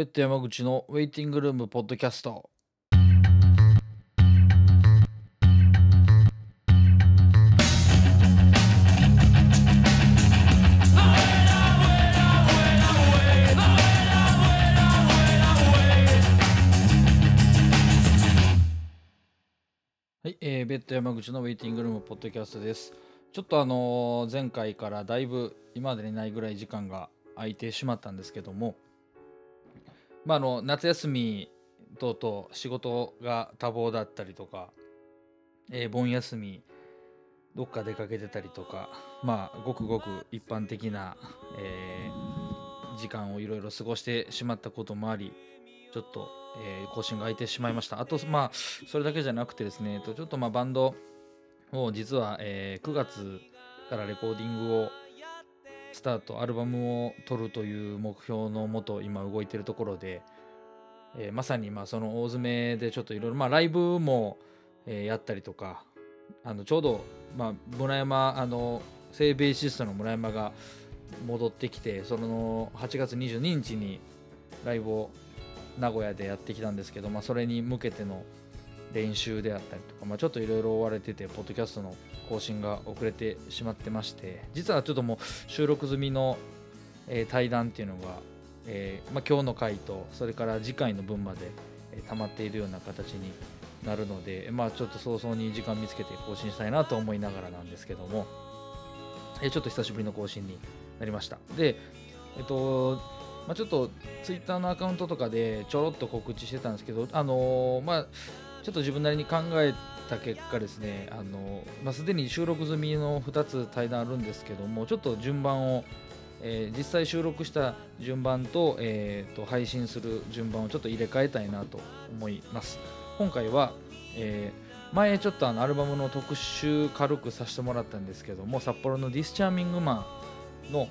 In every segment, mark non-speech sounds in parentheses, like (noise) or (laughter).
ペット山口のウェイティングルームポッドキャスト。はい、えー、ベッド山口のウェイティングルームポッドキャストです。ちょっとあのー、前回からだいぶ今までにないぐらい時間が空いてしまったんですけども、まあ、あの夏休み等々仕事が多忙だったりとか、えー、盆休みどっか出かけてたりとかまあごくごく一般的な、えー、時間をいろいろ過ごしてしまったこともありちょっとえー、更新が空いてしまいました。あと、まあ、それだけじゃなくてですね、ちょっとまあバンドを実は、えー、9月からレコーディングをスタート、アルバムを撮るという目標のもと、今動いてるところで、えー、まさにまあその大詰めでちょっといろいろ、まあ、ライブも、えー、やったりとか、あのちょうど、まあ、村山、あの、聖ベーシストの村山が戻ってきて、その8月22日にライブを名古屋でやってきたんですけど、まあ、それに向けての練習であったりとか、まあ、ちょっといろいろ追われてて、ポッドキャストの更新が遅れてしまってまして、実はちょっともう収録済みの、えー、対談っていうのが、えーまあ、今日の回と、それから次回の分まで、え、溜まっているような形になるので、まあ、ちょっと早々に時間見つけて更新したいなと思いながらなんですけども、え、ちょっと久しぶりの更新になりました。で、えっと、まあ、ちょっとツイッターのアカウントとかでちょろっと告知してたんですけど、あのー、まあ、ちょっと自分なりに考えた結果ですね、あの、まあ、すでに収録済みの2つ対談あるんですけども、ちょっと順番を、えー、実際収録した順番と,、えーと、配信する順番をちょっと入れ替えたいなと思います。今回は、えー、前ちょっとあのアルバムの特集軽くさせてもらったんですけども、札幌の Discharming man の、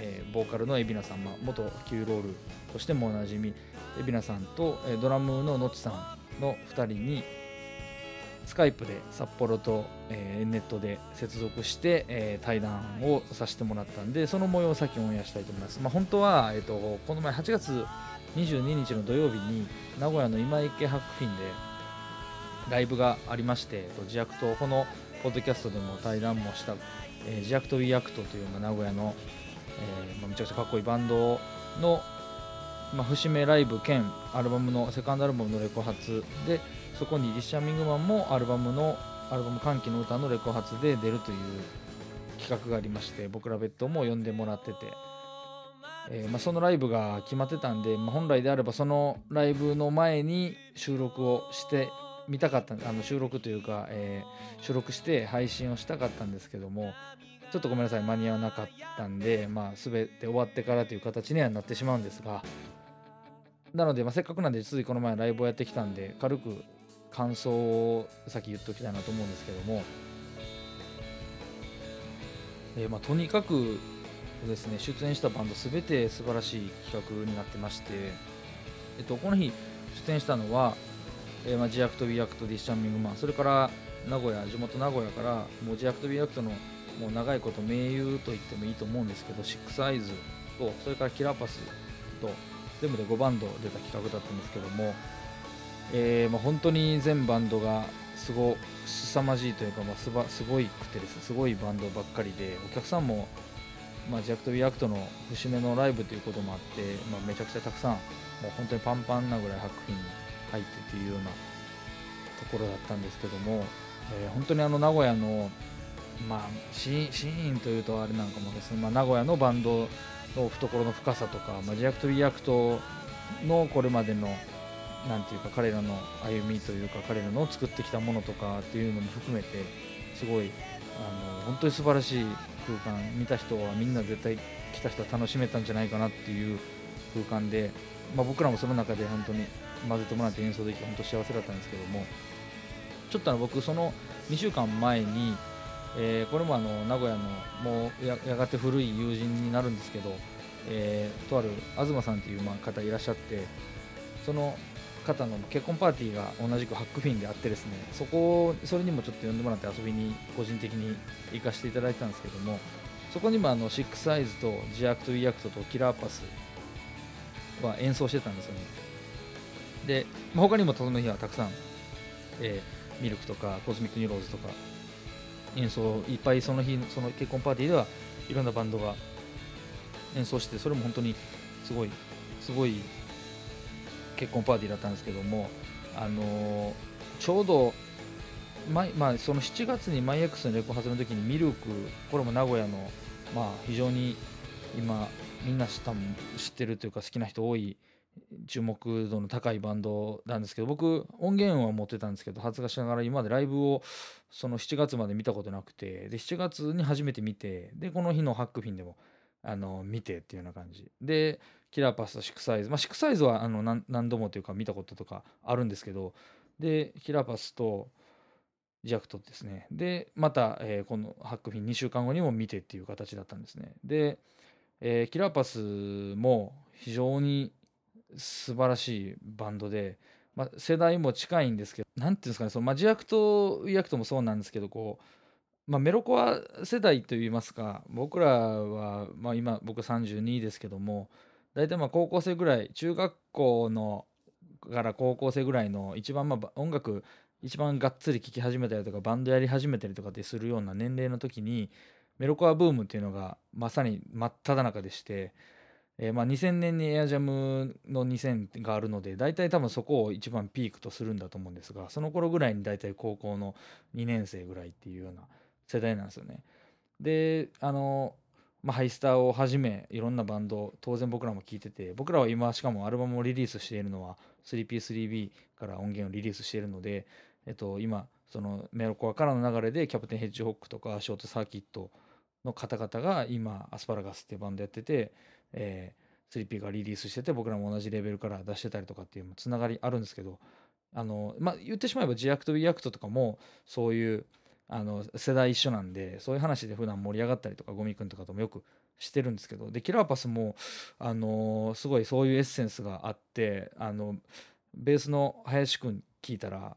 えー、ボーカルの蝦名さん、まあ、元キウイロールとしてもおなじみ海老名さんと、えー、ドラムののちさんの2人にスカイプで札幌と、えー、ネットで接続して、えー、対談をさせてもらったんでその模様を先オンエアしたいと思います、まあ、本当は、えーと、この前8月22日の土曜日に名古屋の今池博品でライブがありまして、自虐とこのポッドキャストでも対談もした、えー、自虐とウィアクトという、まあ、名古屋のえーまあ、めちゃくちゃかっこいいバンドの、まあ、節目ライブ兼アルバムのセカンドアルバムのレコ発でそこにリッシャーミングマンもアルバムのアルバム「歓喜の歌」のレコ発で出るという企画がありまして僕らベッドも呼んでもらってて、えーまあ、そのライブが決まってたんで、まあ、本来であればそのライブの前に収録をしてみたかったあの収録というか、えー、収録して配信をしたかったんですけどもちょっとごめんなさい間に合わなかったんで、まあ、全て終わってからという形にはなってしまうんですが。なので、まあ、せっかくなんでついこの前ライブをやってきたんで軽く感想を先言っておきたいなと思うんですけども、えー、まあ、とにかくですね出演したバンド全て素晴らしい企画になってまして、えっと、この日出演したのは、えー、まあ、 THE ACT WE ACT、Discharming man。それから名古屋地元名古屋からもう THE ACT WE ACT のもう長いこと盟友と言ってもいいと思うんですけどシックスアイズとそれからキラーパスと全部で5バンド出た企画だったんですけども、えーまあ、本当に全バンドがすご凄まじいというか、まあ、すばすごいくてですすごいバンドばっかりでお客さんも、まあ、 THE ACT WE ACT の節目のライブということもあって、まあ、めちゃくちゃたくさんもう本当にパンパンなぐらい白品に入ってというようなところだったんですけども、えー、本当にあの名古屋のまあ、シーンというとあれなんかもですね、まあ、名古屋のバンドの懐の深さとか、まあ、 THE ACT WE ACT のこれまでのなんていうか彼らの歩みというか彼らの作ってきたものとかっていうのも含めてすごいあの本当に素晴らしい空間見た人はみんな絶対来た人は楽しめたんじゃないかなっていう空間で、まあ、僕らもその中で本当に混ぜてもらって演奏できて本当幸せだったんですけどもちょっとあの僕その2週間前にえー、これもあの名古屋のもうやがて古い友人になるんですけど、えー、とある東さんというまあ方いらっしゃってその方の結婚パーティーが同じくハックフィンであってですねそこそれにもちょっと呼んでもらって遊びに個人的に行かせていただいたんですけどもそこにもあのシックスアイズと THE ACT WE ACT とキラーパスは演奏してたんですよね。で、他にもその日はたくさん、えー、ミルクとかコズミックニューローズとか演奏いっぱいその日その結婚パーティーではいろんなバンドが演奏してそれも本当にすごいすごい結婚パーティーだったんですけどもあの、ちょうどまあ、その7月にマイエックスのレコ発の時にミルクこれも名古屋の、まあ、非常に今みんな知ってるというか好きな人多い注目度の高いバンドなんですけど僕音源は持ってたんですけど恥ずかしながら今までライブをその7月まで見たことなくてで7月に初めて見てでこの日のハックフィンでもあの見てっていうような感じ。でキラーパスとシクサイズ。まあシクサイズはあの何度もというか見たこととかあるんですけどでキラーパスとジャクトですね。でまた、えー、このハックフィン2週間後にも見てっていう形だったんですね。で、えー、キラーパスも非常に素晴らしいバンドで、まあ、世代も近いんですけど何ていうんですかねその、まあ、 THE ACT WE ACT もそうなんですけどこう、まあ、メロコア世代といいますか僕らは、まあ、今僕32ですけども大体まあ高校生ぐらい中学校のから高校生ぐらいの一番まあ音楽一番がっつり聴き始めたりとかバンドやり始めたりとかってするような年齢の時にメロコアブームっていうのがまさに真っ只中でしてえー、まあ、2000年にエアジャムの2000があるので大体多分そこを一番ピークとするんだと思うんですがその頃ぐらいに大体高校の2年生ぐらいっていうような世代なんですよね。であの、まあ、ハイスターをはじめいろんなバンド当然僕らも聴いてて僕らは今しかもアルバムをリリースしているのは 3P3B から音源をリリースしているので、えっと、今そのメロコアからの流れで Captain Hedge Hog とか Short Circuit の方々が今 ASPARAGUS っていうバンドやっててえー、3P がリリースしてて僕らも同じレーベルから出してたりとかっていうつながりあるんですけどあのまあ言ってしまえば G アクト B アクトとかもそういうあの世代一緒なんでそういう話で普段盛り上がったりとかゴミくんとかともよくしてるんですけどで killerpass もあのすごいそういうエッセンスがあってあのベースの林くん聞いたら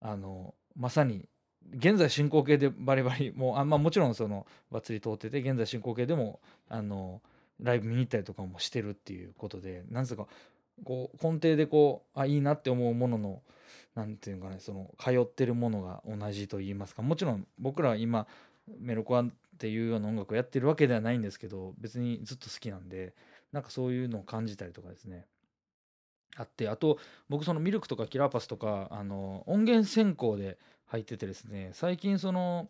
あのまさに現在進行形でバリバリもうあ、ま、もちろんそのバツリ通ってて現在進行形でもあのライブ見に行ったりとかもしてるっていうことでなんですかこう根底でこうあいいなって思うものの何て言うかねその通ってるものが同じと言いますか。もちろん僕らは今メロコアっていうような音楽をやってるわけではないんですけど別にずっと好きなんでなんかそういうのを感じたりとかですねあってあと僕そのミルクとかキラーパスとかあの音源先行で入っててですね最近その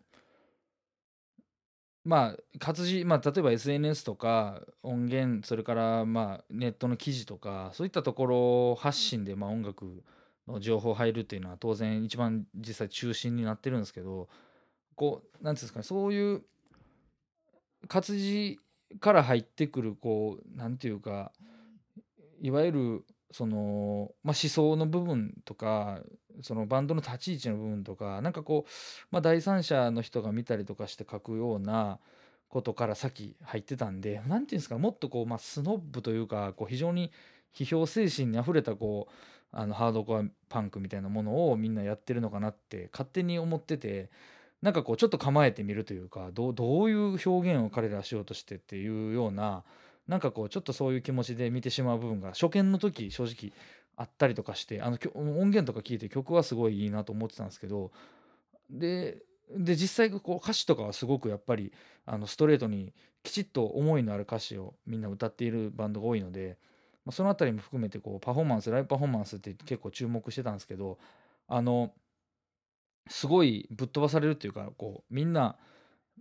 まあ活字、まあ、例えば SNS とか音源それからまあネットの記事とかそういったところ発信でまあ音楽の情報入るっていうのは当然一番実際中心になってるんですけどこう何ていうんですかねそういう活字から入ってくるこう何ていうかいわゆるその、まあ、思想の部分とかそのバンドの立ち位置の部分とかなんかこう、まあ、第三者の人が見たりとかして書くようなことから先入ってたんで何て言うんですかもっとこう、まあ、スノッブというかこう非常に批評精神にあふれたこうあのハードコアパンクみたいなものをみんなやってるのかなって勝手に思っててなんかこうちょっと構えてみるというかどういう表現を彼らしようとしてっていうようななんかこうちょっとそういう気持ちで見てしまう部分が初見の時正直あったりとかしてあの音源とか聞いて曲はすごいいいなと思ってたんですけどでで実際こう歌詞とかはすごくやっぱりあのストレートにきちっと思いのある歌詞をみんな歌っているバンドが多いので、まあ、その辺りも含めてこうパフォーマンスライブパフォーマンスって結構注目してたんですけどあのすごいぶっ飛ばされるっていうかこうみんな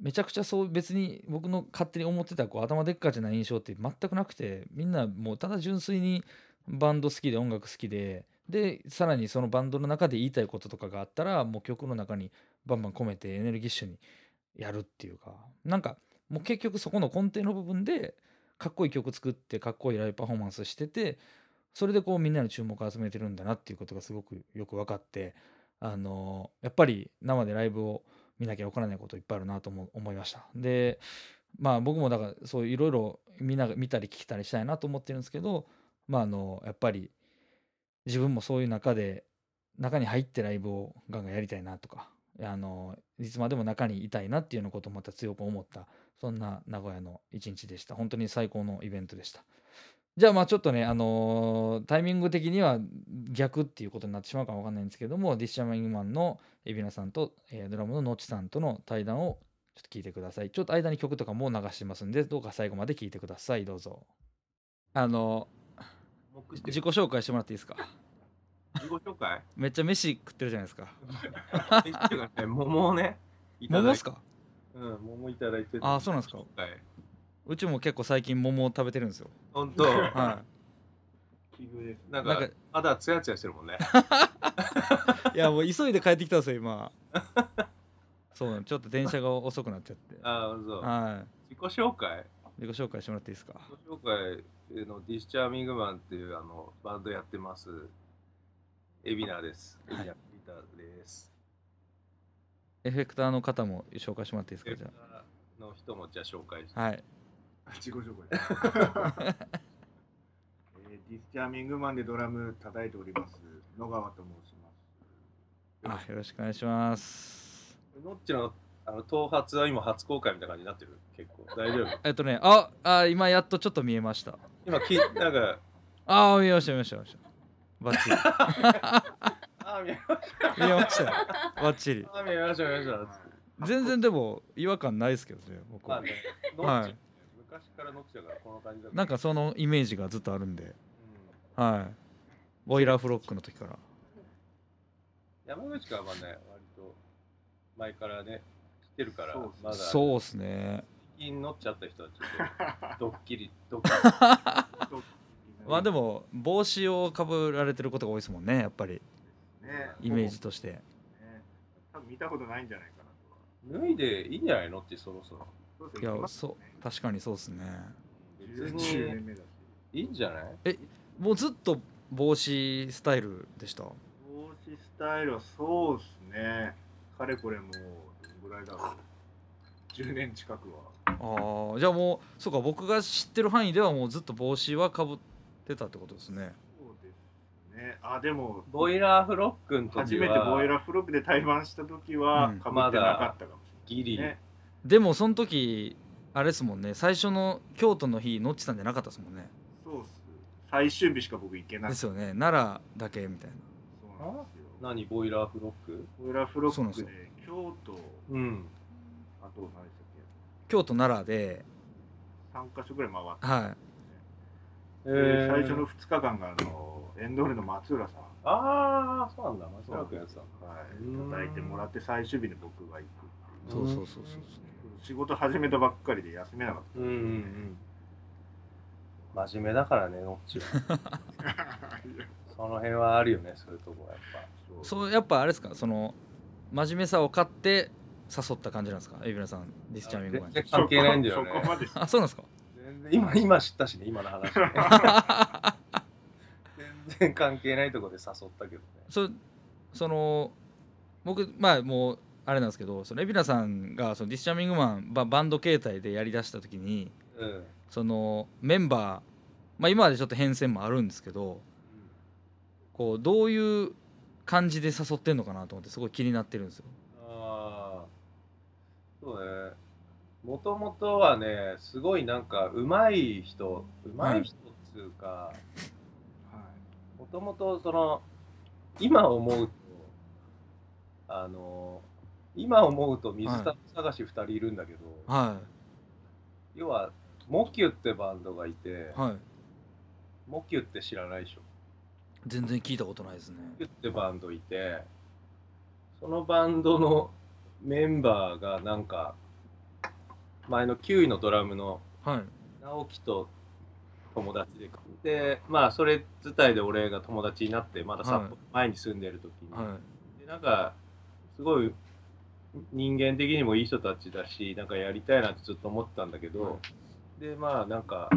めちゃくちゃそう別に僕の勝手に思ってたこう頭でっかちな印象って全くなくてみんなもうただ純粋にバンド好きで音楽好きででさらにそのバンドの中で言いたいこととかがあったらもう曲の中にバンバン込めてエネルギッシュにやるっていうかなんかもう結局そこの根底の部分でかっこいい曲作ってかっこいいライブパフォーマンスしててそれでこうみんなの注目を集めてるんだなっていうことがすごくよく分かってあのやっぱり生でライブを見なきゃ分からないこといっぱいあるなと思いました。でまあ僕もだからそういろいろ見たり聞いたりしたいなと思ってるんですけどまああのやっぱり自分もそういう中で中に入ってライブをガンガンやりたいなとかあのいつまでも中にいたいなっていうようなことをまた強く思ったそんな名古屋の一日でした本当に最高のイベントでしたじゃあまあちょっとね、あのータイミング的には逆っていうことになってしまうかもわかんないんですけども、ディッシャマイングマンのエビナさんと、えードラムのノッチさんとの対談をちょっと聞いてください。ちょっと間に曲とかも流してますんで、どうか最後まで聞いてください。どうぞ。あの目して自己紹介してもらっていいですか？自己紹介？めっちゃ飯食ってるじゃないですか。(laughs) えっていうかねいたすか？うん桃いただいてあそうなんですかはいうちも結構最近桃を食べてるんですよ。本当？は奇遇です。なんかなんかまだツヤツヤしてるもんねい。(laughs) いやもう急いで帰ってきたんですよ、今。そうなのちょっと電車が遅くなっちゃって。(laughs) ああそうは自己紹介？い。自己紹介してもらっていいですか？自己紹介のディスチャーミングマンっていうあのバンドやってますエビナですエはいビナギターですエフェクターの方も紹介してもらっていいですか？じゃナの人もじゃあ紹介してあ。はい。自己紹介。(laughs) えーディスチャーミングマンでドラム叩いております野川と申します。あ、よろしくお願いします。ノッチのあの頭髪は今初公開みたいな感じになってる？結構大丈夫？(laughs) えっとね、あ、あ、今やっとちょっと見えました。今きなんかあー、見えました、見えました、見えました。バッチリ。(laughs) ああ見えました見えましたよ。バッチリ。あ見えました見えました全然でも違和感ないですけどね、僕は。まあねノッチ、はい昔からノッチだからこの感じだからなんかそのイメージがずっとあるんで、うんはい。ボイラーフロックの時から。山口君はまあね割と前からね知ってるからそうっすねまだそうっすね。最近乗っちゃった人はちょっと (laughs) ドッキリドッキリ (laughs) まあでも、帽子をかぶられてることが多いですもんね、やっぱり。ね、イメージとして。ね。多分見たことないんじゃないかなとは。脱いでいいんじゃないのってそろそろそうですいやそう、確かにそうっすね。別10に年目だし。いいんじゃないもうずっと帽子スタイルでした？帽子スタイルはそうですね。かれこれもうどのぐらいだろう。10年近くは。ああ、じゃあもう、そうか、僕が知ってる範囲ではもうずっと帽子はかぶってたってことですね。ね。あ、でも、ボイラーフロックの時は初めてボイラーフロックで対バンした時はうんかぶってなかったかもしギリ、れない、ね。でも、その時、あれですもんね、最初の京都の日、ノッチさんじゃなかったですもんね。そうっす。最終日しか僕行けなくて。ですよね、奈良だけみたいな。そうなんですよ。何ボイラーフロック？ボイラーフロそうなんですックで京都、うんあと何でしたっ京都、奈良で、け ?3 カ所ぐらい回って、はい。えで最初の2日間があのエンドールの松浦さん、ああそうなんだ。松原君やつだはい。うん、叩いてもらって最終日に僕が行くっていう。そうそうそうそう。仕事始めたばっかりで休めなかっうんうんうん。真面目だからねノッチは。た (laughs) その辺はあるよねそういうとこはやっぱ。そう。やっぱあれですか？その真面目さを買って誘った感じなんですか？エビナさんディスチャーミングマンに。全然関係ないんだよね。そこまで。(laughs) あそうなんですか？全然。今今知ったしね今の話ね。全然関係ないところで誘ったけどね。そその僕まあもうあれなんですけどそのエビナさんがそのディスチャーミングマンババンド形態でやりだした時にうん。そのメンバーまあ今までちょっと変遷もあるんですけどこうどういう感じで誘ってんのかなと思ってすごい気になってるんですよ。ああそうね。もともとはねすごいなんか上手い人上手い人っつうかともとその今思うとあの今思うと水田探し2人いるんだけど、は要はモキュってバンドがいて、いはい。モキュって知らないでしょ？全然聞いたことないですね。モキュってバンドいてそのバンドのメンバーがなんか前の9位のドラムのはい。直樹と友達ででまあそれ自体で俺が友達になってまだ札幌、はい前に住んでる時に、はい。でなんかすごい人間的にもいい人たちだしなんかやりたいなってずっと思ってたんだけど、はでまあなんか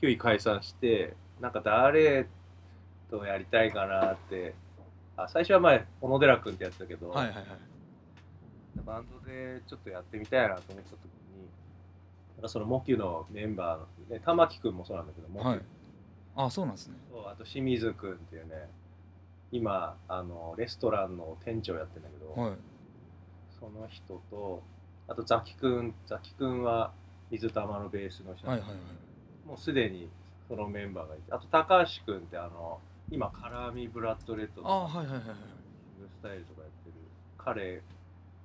9位解散してなんか誰とやりたいかなってあ最初は前小野寺君ってやってたけど、はいはいはい。バンドでちょっとやってみたいなと思った時になんかそのモキュのメンバーの、ね、玉木君もそうなんだけどモキュはい。あそうなんですね。そうあと清水君っていうね今あのレストランの店長やってんだけど、はい。その人とあとザキ君ザキ君は水玉のベースの人、はいはいはい。もうすでにそのメンバーがいてあと高橋君ってあの今カラーミブラッドレッドあのはいはいはいはい。スタイルとかやってる彼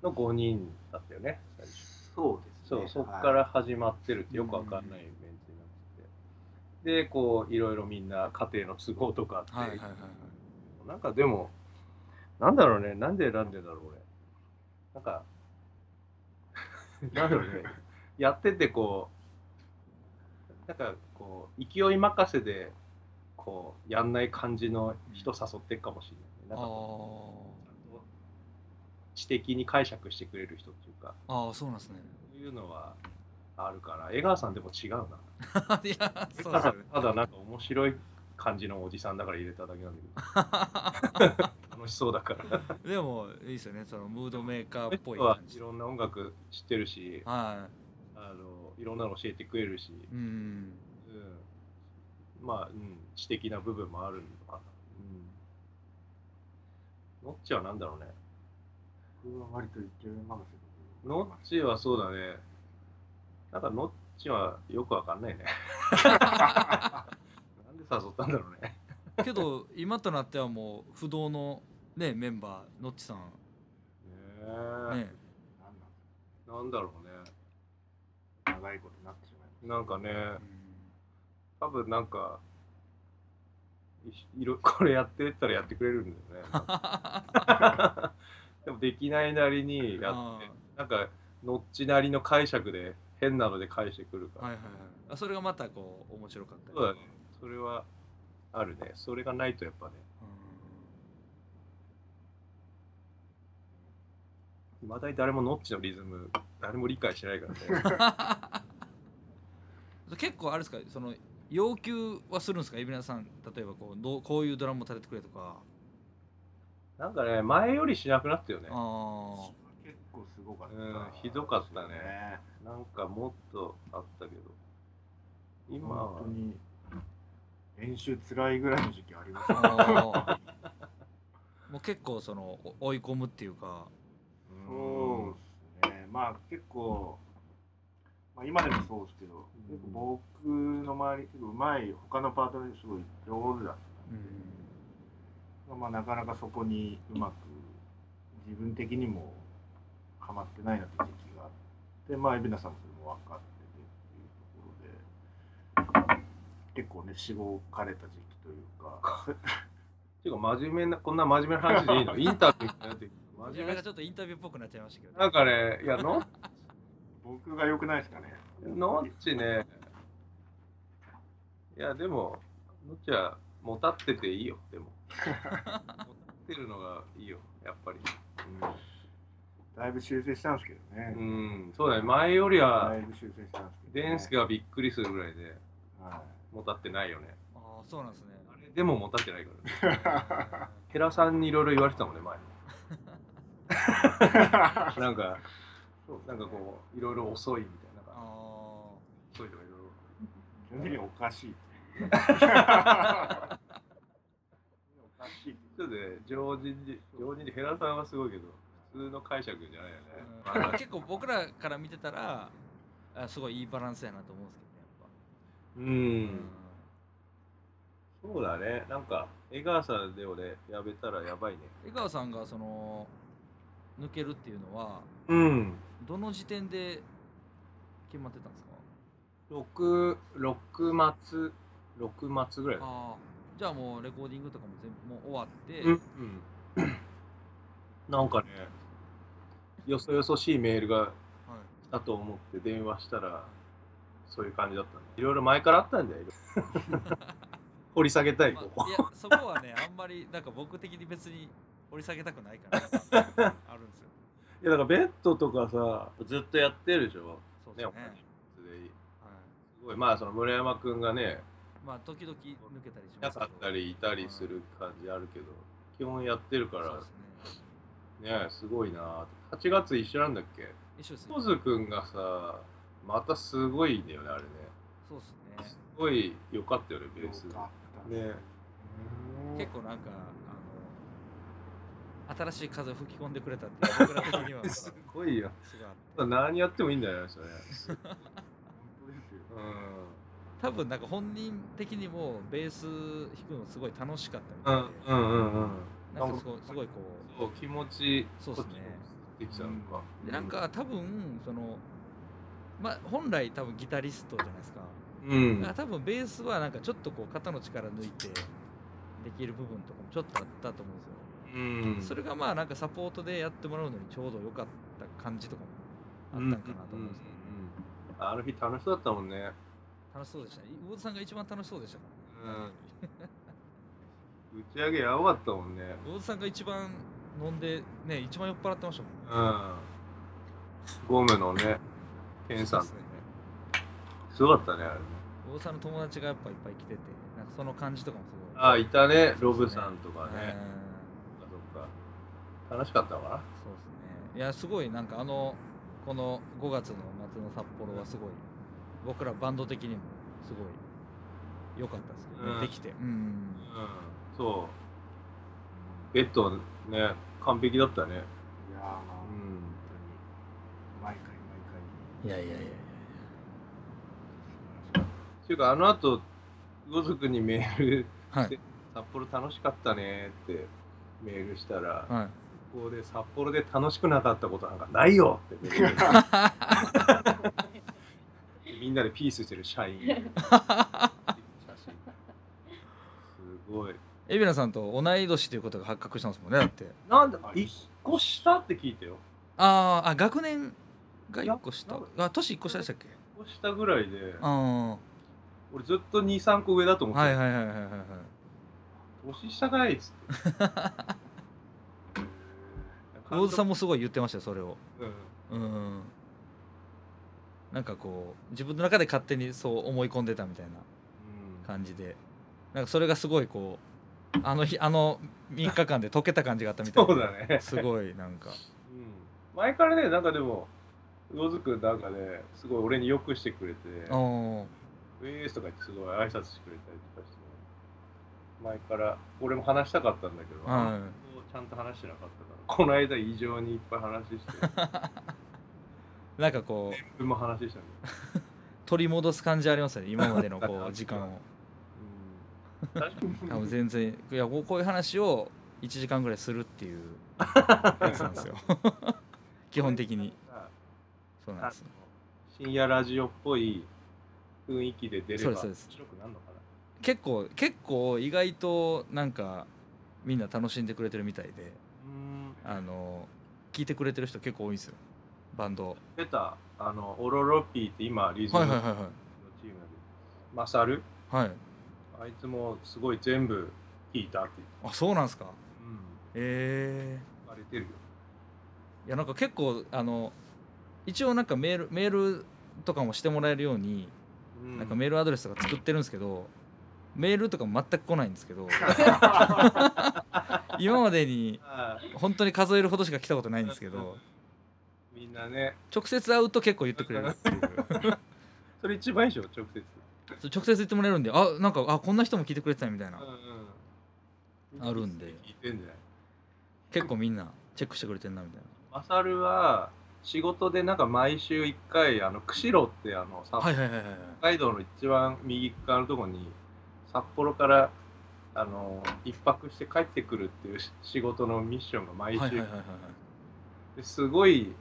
の5人だったよね最初。そうですそう、ね。そこから始まってるってよくわかんない。メンツになってて、でこういろいろみんな家庭の都合とかあって、はいはいはいはい。なんかでもなんだろうね。なんで選んでんだろう俺。なんかなんだろうね。やっててこうなんかこう勢い任せでこうやんない感じの人誘ってっかもしれないね。なんか知的に解釈してくれる人っていうか。あーあーそうなんですね。そういうのはあるから江川さんでも違うな。(laughs) いやそうただですよねただなんか面白い感じのおじさんだから入れただけなんだけど。(laughs) 楽しそうだから。でもいいですよね。そのムードメーカーっぽい感じ。いろんな音楽知ってるしはあのいろんなの教えてくれるし、いうんうん、まあ、うん、知的な部分もあるのかな、うん、ノッチはなんだろうね。僕は割と勢い任せで。ノッチはそうだねなんかノッチはよくわかんないね。(laughs) なんで誘ったんだろうね。けど今となってはもう不動のねメンバーのっちさん。ねえ。ね。なんだろうね。長いことになってしまいなんかねうん。多分なんかいいろ (laughs) これやってったらやってくれるんだよね。(laughs) でもできないなりにやあってなんかノッチなりの解釈で変なので返してくるから、はいはいはい。あそれがまたこう面白かったり。そうだね。それはあるね。それがないとやっぱね。いまだに誰もノッチのリズム誰も理解してないからね。う (laughs) ん結構あれですか？その要求はするんですか？海老名さん。例えばこうどうこういうドラムを立ててくれとか。なんかね前よりしなくなったよね。あた。結構すごかった。うんひどかったね。ねなんかもっとあったけど。今は。本当に練習辛いぐらいの時期ありましーた。あ (laughs) ーもう結構そのお追い込むっていうか。そうですね。まあ結構、まあ、今でもそうですけど、うん結構僕の周り、結構うまい、他のパートですごい上手だったうん。まあ、なかなかそこにうまく自分的にもハマってないなって時期があって、まあ、海老名さんもそれも分かっててっていうところで、結構ね、しごかれた時期というか、(laughs) ていうか真面目なこんな真面目な話でいいの？(laughs) インタビューになって真面目かちょっとインタビューっぽくなっちゃいましたけど、なんかねいや (laughs) ノ僕が良くないですかね。ノッチね。いやでもノッチはもたってていいよでも。もたってるのがいいよやっぱりだいぶ修正したんですけどね。うん、うん、そうだね。前よりだはいぶ修正したんですけど、デンスケがびっくりするぐらいではもたってないよね。ああそうなんですね。あれでももたってないからね。あヘラさんにいろいろ言われてたもんね前。(laughs) なんかそうなんかこういろいろ遅いみたいな。なんかあ遅いとかいろいろ基本的におかしい。おかしい。(laughs) (laughs) ちょっとね常人に常人でヘラさんはすごいけど普通の解釈じゃないよね、ーうん。結構僕らから見てたらあすごいいいバランスやなと思うん。ですけうどねやっん、そうだね。なんか江川さんで俺やめたらやばいね。ぱ、江川さんがその抜けるっていうのはうん。どの時点で決まってたんですか？6六末6末ぐらいあじゃあもうレコーディングとかも全部もう終わって、うん、うん、(clears throat) なんかねよそよそしいメールがはい。来たと思って電話したらそういう感じだったねいろいろ前からあったんだよ。(laughs) 掘り下げたいまあ、いやそこはねあんまりなんか僕的に別に掘り下げたくないから (laughs) あるんですよ。いやだからベッドとかさずっとやってるでしょ？ねそうですね。他にはい。すごい。まあその村山くんがねまあ時々抜けたりしいなますけど。かったりいたりする感じあるけど基本やってるからそうですねねすごいな。8月一緒なんだっけ？一緒ですね。ポズくんがさまたすごいんだよねあれね。そうですね。すごい良かったよねベース。よか。ったね。結構なんかあの新しい風を吹き込んでくれたっていう (laughs) 僕ら的には。すすごいよ何やってもいいんだよねそれ。本当ですよ。うん。多分なんか本人的にもベース弾くのすごい楽しかったみうたいで、んうんうんうん。なんかすごいすごいこそう気持ちそうっすね。できたのか。うでなんか多分そのまあ本来多分ギタリストじゃないですか、うん。多分ベースはなんかちょっとこう肩の力抜いてできる部分とかもちょっとあったと思うんですよ、うん。それがまあなんかサポートでやってもらうのにちょうど良かった感じとかもあったんかなと思うんですけど、あの日楽しそうだったもんね。楽しそうでしたね。魚津さんが一番楽しそうでしたから。ね、打ち上げやばかったもんね。魚津さんが一番飲んでね一番酔っ払ってましたもん。うん。ゴムのねケンさん。すね。すごかったねあれね。魚津さんの友達がやっぱいっぱい来ててなんかその感じとかもすごい。あいたねロブさんとかうんね。そっかそっか。楽しかったのかなそうですね。いやすごいなんかあのこの5月の夏の札幌はすごい僕らバンド的にもすごい良かったですけどね、うん。できて。うん。うん。そう。ベッドね完璧だったね。いやーまあ、うん。本当に。毎回毎回。いやいやいや。いやっていうかあの後魚族にメールはい。札幌楽しかったねってメールしたら、はい。ここで札幌で楽しくなかったことなんかないよって。(laughs) みんなでピースしてる社員。(laughs) すごい海老名さんと同い年ということが発覚したんですもんねだって。なんだあ一個下って聞いたよ。あーあ学年が1個下。いあ年1個下でしたっけ？一個下ぐらいで。あ俺ずっと23個上だと思ってはいはいはいはいはいはい。年下かいっつって。魚津さんもすごい言ってましたよそれを。うん。うん。なんかこう自分の中で勝手にそう思い込んでたみたいなうん。感じで。なんかそれがすごいこうあの日あの3日間で溶けた感じがあったみたいそうなだね。すごいなんか。うん。前からねなんかでも魚津くんなんかねすごい俺によくしてくれてあー。ウェースとか言ってすごい挨拶してくれたりとかして前から俺も話したかったんだけど、はい。ちゃんと話してなかったからこの間異常にいっぱい話して (laughs) なんかこう自分も話したんだ (laughs) 取り戻す感じありますよね今までのこう (laughs) 時間を多分全然いやこういう話を1時間ぐらいするっていうやつなんですよ。(laughs) 基本的に。そうなんです深夜ラジオっぽい雰囲気で出れば面白くなるのかな。結構結構意外となんかみんな楽しんでくれてるみたいでうん。あの聞いてくれてる人結構多いんですよ。バンド。出たあのオロロピーって今リズムのチームはいはいはい。でマサル？はいはいあいつもすごい全部聞いたってあそうなんですか？言ってえ。言われてるよ。ー、いやなんか結構あの一応なんかメールメールとかもしてもらえるようにうん。なんかメールアドレスとか作ってるんですけどメールとかも全く来ないんですけど (laughs) 今までにあ本当に数えるほどしか来たことないんですけあどみんなね。直接会うと結構言ってくれるっていう。(laughs) それ一番いいでしょ直接直接言ってもらえるんであなんかあこんな人も聞いてくれてたみたいな。うんうん。あるんで。結構みんなチェックしてくれてんなみたいマサルは仕事でなんか毎週1回あの釧路ってあのはいはいはいはいはい。北海道の一番右側のところに札幌からあの一泊して帰ってくるっていうし仕事のミッションが毎週、はいはいはいはいすごい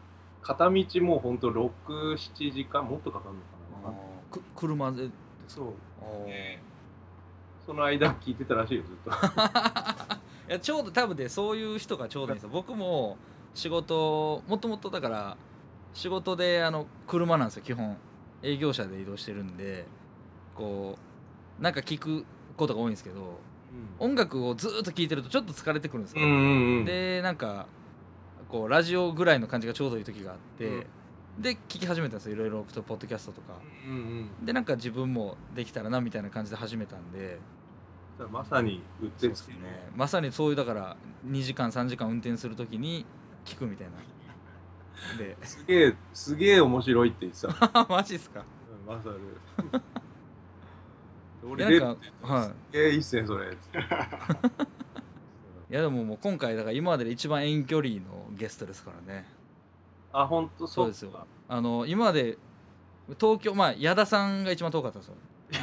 片道もうほんと67時間もっとかかるのかな。車でそう、その間聞いてたらしいよずっと。(laughs) いやちょうど多分でそういう人がちょうどいいんですよ。僕も仕事もともとだから仕事であの車なんですよ基本。営業車で移動してるんでこうなんか聞くことが多いんですけど音楽をずーっと聴いてるとちょっと疲れてくるんですよ、うんうんうん。でなんかこうラジオぐらいの感じがちょうどいい時があって、で聞き始めたんですよ。いろいろポッドキャストとか。うんうん。でなんか自分もできたらなみたいな感じで始めたんで。まさにうってつけね。まさにそういうだから2時間3時間運転するときに聞くみたいな。で。すげえすげえ面白いって言ってた。(laughs) マジっすか？うんマサルい俺なんかはい。すげえいいっすねそれ。(laughs) いやでももう今回だから今までで一番遠距離のゲストですからねあ本当そうですよ。あの今まで東京まあ矢田さんが一番遠かったんですよ。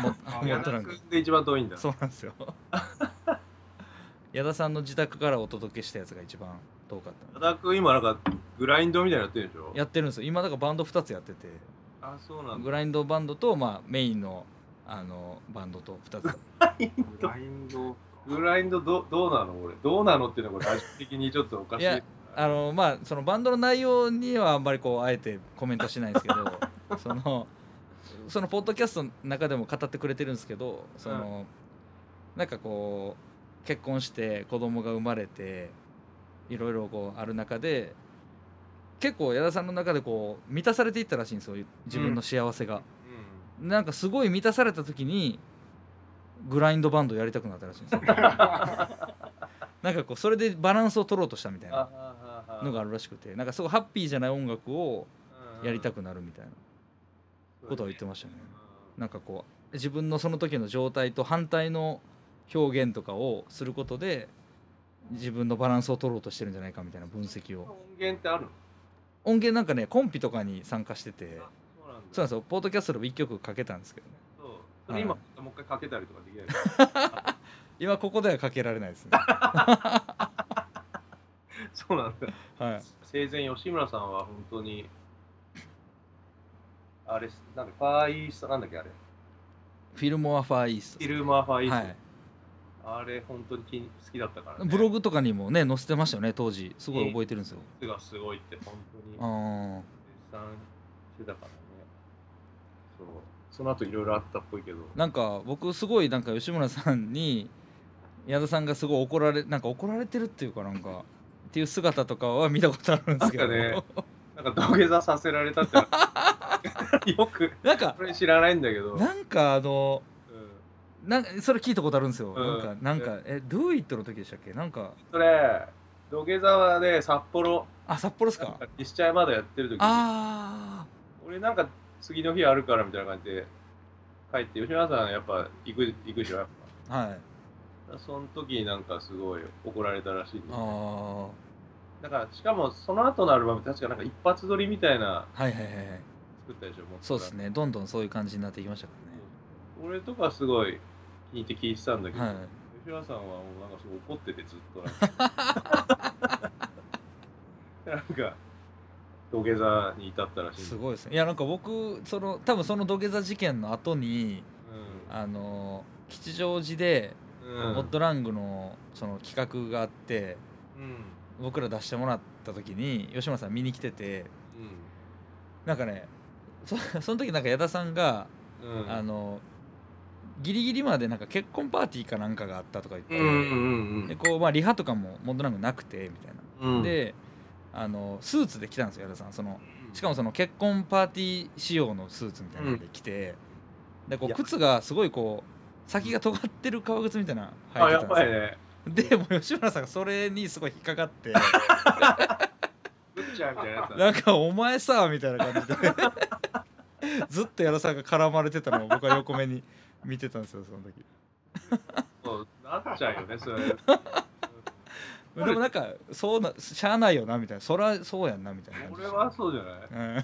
も (laughs) あモッドラングで一番遠いんだ。そうなんですよ。(laughs) 矢田さんの自宅からお届けしたやつが一番遠かった。多田君今なんかグラインドみたいなのやってるでしょ？やってるんですよ。今だからバンド2つやってて。あそうなんだ。グラインドバンドと、まあ、メインのあのバンドと2つ。グラインド？グラインドどどうなの？俺。どうなのっていうのがラジオ的にちょっとおかしい。いやあのまあそのバンドの内容にはあんまりこうあえてコメントしないんですけど (laughs) そのそのポッドキャストの中でも語ってくれてるんですけどその、なんかこう結婚して子供が生まれていろいろこうある中で結構矢田さんの中でこう満たされていったらしいんですよ自分の幸せが、なんかすごい満たされた時にグラインドバンドやりたくなったらしいんですよ。(laughs) なんかこうそれでバランスを取ろうとしたみたいなのがあるらしくてなんかすごいハッピーじゃない音楽をやりたくなるみたいなことを言ってましたね。なんかこう自分のその時の状態と反対の表現とかをすることで自分のバランスを取ろうとしてるんじゃないかみたいな分析を。音源ってあるの？音源なんかねコンピとかに参加しててあそうなんですよ。ポッドキャストでも1曲かけたんですけどね。そ今、はもう一回かけたりとかできない (laughs) 今ここではかけられないですね (laughs) そうなんだ。はい。生前吉村さんは本当にあれなんだファーイーストなんだっけあれ。フィルモアファーイースト。フィルマーファーイースト、はい。あれ本当に気に好きだったからね。ブログとかにもね載せてましたよね当時。すごい覚えてるんですよ。グがすごいって本当に。あ絶賛してたからね。そう。その後いろいろあったっぽいけど。ーなんか僕すごいなんか吉村さんに矢田さんがすごい怒られなんか怒られてるっていうかなんかっていう姿とかは見たことあるんですけど。なんかね。なんか土下座させられたって (laughs) よくなんかこれ知らないんだけど、なんかあのうん。なんかそれ聞いたことあるんですよ、うん。なんかなんかえ「Do It」の時でしたっけ？なんか。それ土下座はね札幌。あ札幌ですか？西茶屋まだやってる時に。あ俺なんか次の日あるからみたいな感じで帰って吉村さんやっぱ行く行くでしょやっあはい。ぱその時になんかすごい怒られたらしいんでああはだからしかもその後のアルバム確かなんか一発撮りみたいないはいはいはい。作ったでしょもそうですね。どんどんそういう感じになっていきましたか俺とかすごい気に入って聞いてたんだけど、らねはい。吉村さんはもうなんかすごい怒っててずっとなんか。(laughs) なんか土下座に至ったらしいんすごいですね。いやなんか僕その多分その土下座事件の後にあの吉祥寺でうん、うん、モッドラングのその企画があってうん僕ら出してもらった時に吉村さん見に来ててなんかねそ (laughs) その時なんか矢田さんが、うん。うんあのギリギリまでなんか結婚パーティーかなんかがあったとか言って、うんうんうんでこうまあリハとかもモッドラングなくてみたいな、うん。であのスーツで来たんですよ矢田さんそのしかもその結婚パーティー仕様のスーツみたいなので着て、でこいうや。靴がすごいこう先が尖ってる革靴みたいな履いてたんですよ、でもう吉村さんがそれにすごい引っかかって。ぶっちゃうみたいなやつだなんかお前さみたいな感じで。ずっと矢田さんが絡まれてたのを僕は横目に見てたんですよその時。そうなっちゃうよねそれ。でもなんかそうなしゃあないよなみたいな。そらそうやんなみたいな俺はそうじゃない？うん。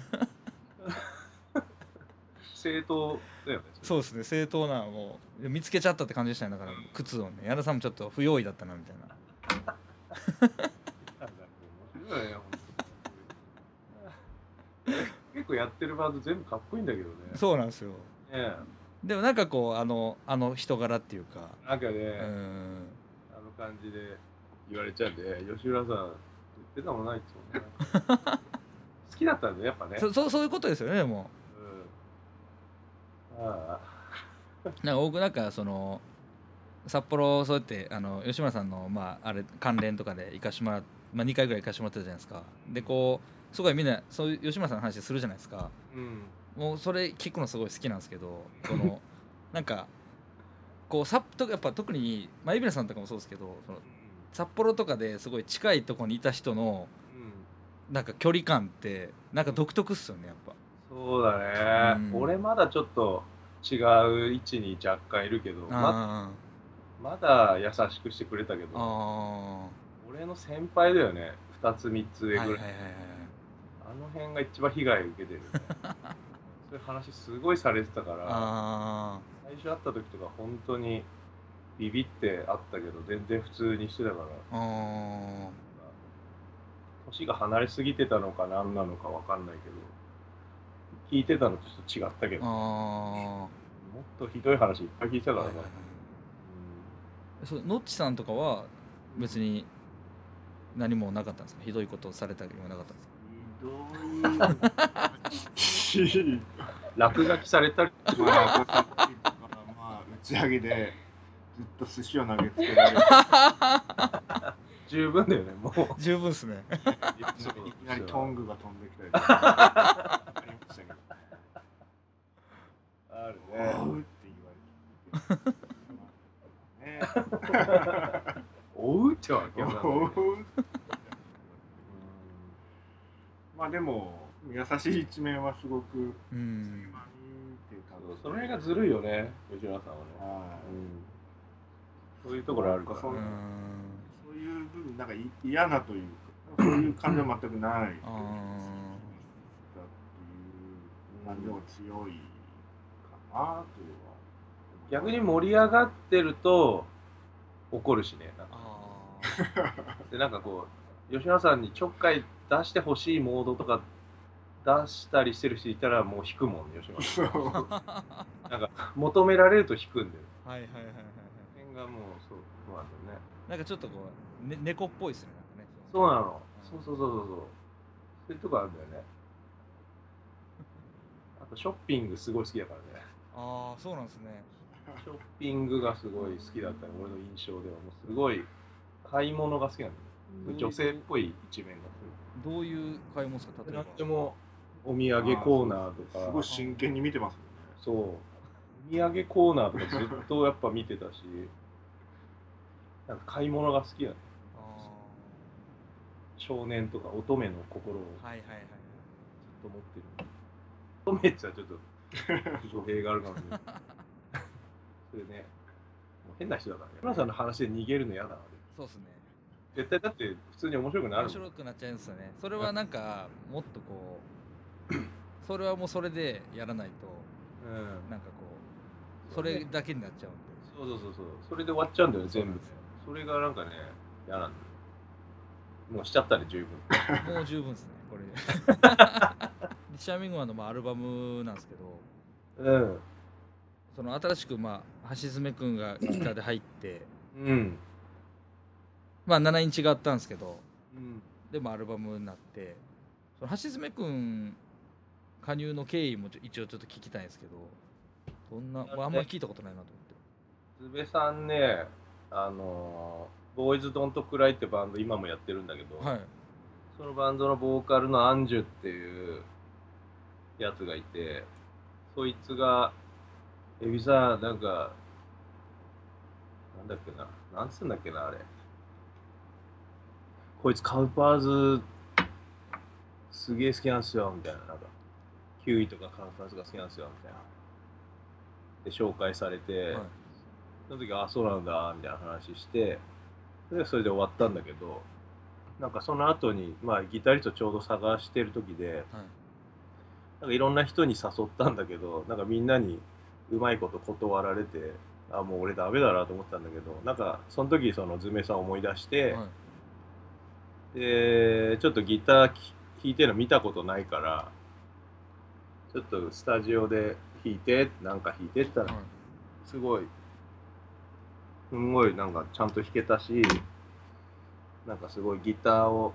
正当だよねそうですね正当なもう見つけちゃったって感じでしたねだから靴をね。矢田さんもちょっと不用意だったなみたいな。(laughs) 結構やってるバンド全部かっこいいんだけどね。そうなんですよ。ねでもなんかこうあのあの人柄っていうか。なんかね、うん。あの感じで言われちゃうんで吉浦さん言ってたもんないっつもんね。(laughs) 好きだったんだよやっぱね。そそうそういうことですよねでも。うなんか僕なんかその札幌そうやってあの吉村さんのまああれ関連とかで行かしてもらっまあ、2回ぐらい行かしてもらったじゃないですか。でこうすごいみんなそういう吉村さんの話するじゃないですか。あうん。もうそれ聞くのすごい好きなんですけどこの (laughs) なんかこう札とやっぱ特にまあ海老名さんとかもそうですけどその札幌とかですごい近いところにいた人のうん。なんか距離感ってなんか独特っすよねやっぱ。そうだね、うん。俺まだちょっと違う位置に若干いるけどまあまだ優しくしてくれたけーどあ俺の先輩だよね。2つ3つー上ぐらい、はいはいはいはいあの辺が一番被害を受けてるよね。(laughs) そういう話すごいされてたからあ最最初会った時とか本当にビビってあったけど全然普通にしてたから。あ年が離れすぎてたのか何なのか分かんないけど聞いてたのとちょっと違ったけーど。あもっとひどい話いっぱい聞いてたー、からねそうノッチさんとかは別に何もなかったんですか？ひどいことをされたりもなかったんですか？ひどい。(laughs) 落書きされたりまあ、まあ、打ち上げでずっと寿司を投げつけられて (laughs) 十分だよねもう。十分っすね。いきなりトングが飛んできたりとか。ありましたけどあるおねうって言われて。ね。追うってわけおわかんないまあでも優しい一面はすごくうん。その辺がずるいよね吉村さんはね、はい。うん、そういうところあるから。そううんそういう部分なんかい嫌なというかそういう感情は全くない。だっていう感情が強いかなという。のは逆に盛り上がってると怒るしねなんか。あ (laughs) でなんかこう吉野さんにちょっかい出してほしいモードとか出したりしてる人いたらもう引くもんね吉野さん。ーなんか求められると引くんだよ。はいはいはいはいはい。その辺がもうなんかちょっとこう、ね、猫っぽいっすねなんかね。そうなの。そうそうそうそうそう。そういうとこあるんだよね。(laughs) あとショッピングすごい好きだからね。ああそうなんですね。ショッピングがすごい好きだったね俺の印象ではもうすごい買い物が好きなんだよ女性っぽい一面がすどういう買い物ですかる例えば。なんでもお土産コーナーとか。すごい真剣に見てますもんね。そう。お土産コーナーとかずっとやっぱ見てたしなんか買い物が好きなのあ少年とか乙女の心をーはいはいはい。ずっと持ってる。乙女って言ったらちょっと (laughs) 語弊があるかもしれない。それねもう変な人だからね。村さんの話で逃げるの嫌だなそうっすね。絶対だって普通に面白くなる面白くなっちゃうんですよね。それはなんかもっとこう (laughs) それはもうそれでやらないとうん。なんかこうそれだけになっちゃうんで。そうそうそうそう。それで終わっちゃうんだよね全部それがなんかね嫌なんだよ。もうしちゃったね十分。もう十分ですねこれ。ででシャーミングマンのまあアルバムなんですけど。うん。その新しくまあ橋爪くんがギターで入って。うん。まあ7インチがあったんですけど。うん。でもアルバムになって。その橋爪くん加入の経緯もちょ一応ちょっと聞きたいんですけど。どんな、まあ、あんまり聞いたことないなと思って。ズベさんねあのボーイズ・ドント・クライってバンド今もやってるんだけど、はい。そのバンドのボーカルのアンジュっていうやつがいてそいつが「エビさんなんかなんだっけななんつうんだっけなあれ。こいつカウパーズすげえ好きなんすよ」みたいな。なんかキウイとかカウパーズが好きなんすよみたいな。で紹介されて、はいその時あそうなんだみたいな話してでそれで終わったんだけどなんかその後にまあギタリストちょうど探してる時ではい。なんかいろんな人に誘ったんだけどなんかみんなにうまいこと断られてあもう俺ダメだなと思ったんだけどなんかその時そのズメさん思い出して、はい。でちょっとギターき弾いてるの見たことないからちょっとスタジオで弾いてなんか弾いてったらはい。すごいすんごいなんかちゃんと弾けたしなんかすごいギターを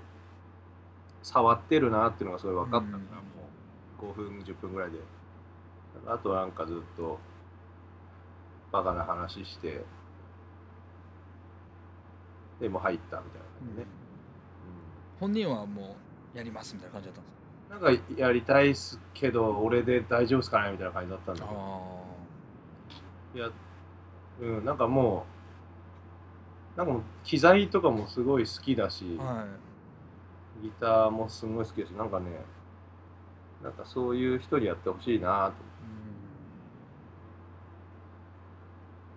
触ってるなっていうのがすごい分かったから、うん。もう5分10分ぐらいで。あとなんかずっとバカな話してでもう入ったみたいな感じね、本人はもうやりますみたいな感じだったんですうんなんかやりたいっすけど俺で大丈夫っすかねみたいな感じだったんだかけど。あいや、うん、なんかもう、なんかもう機材とかもすごい好きだし、あはい。ギターもすごい好きだし、なんかね、なんかそういう人にやってほしいなと。う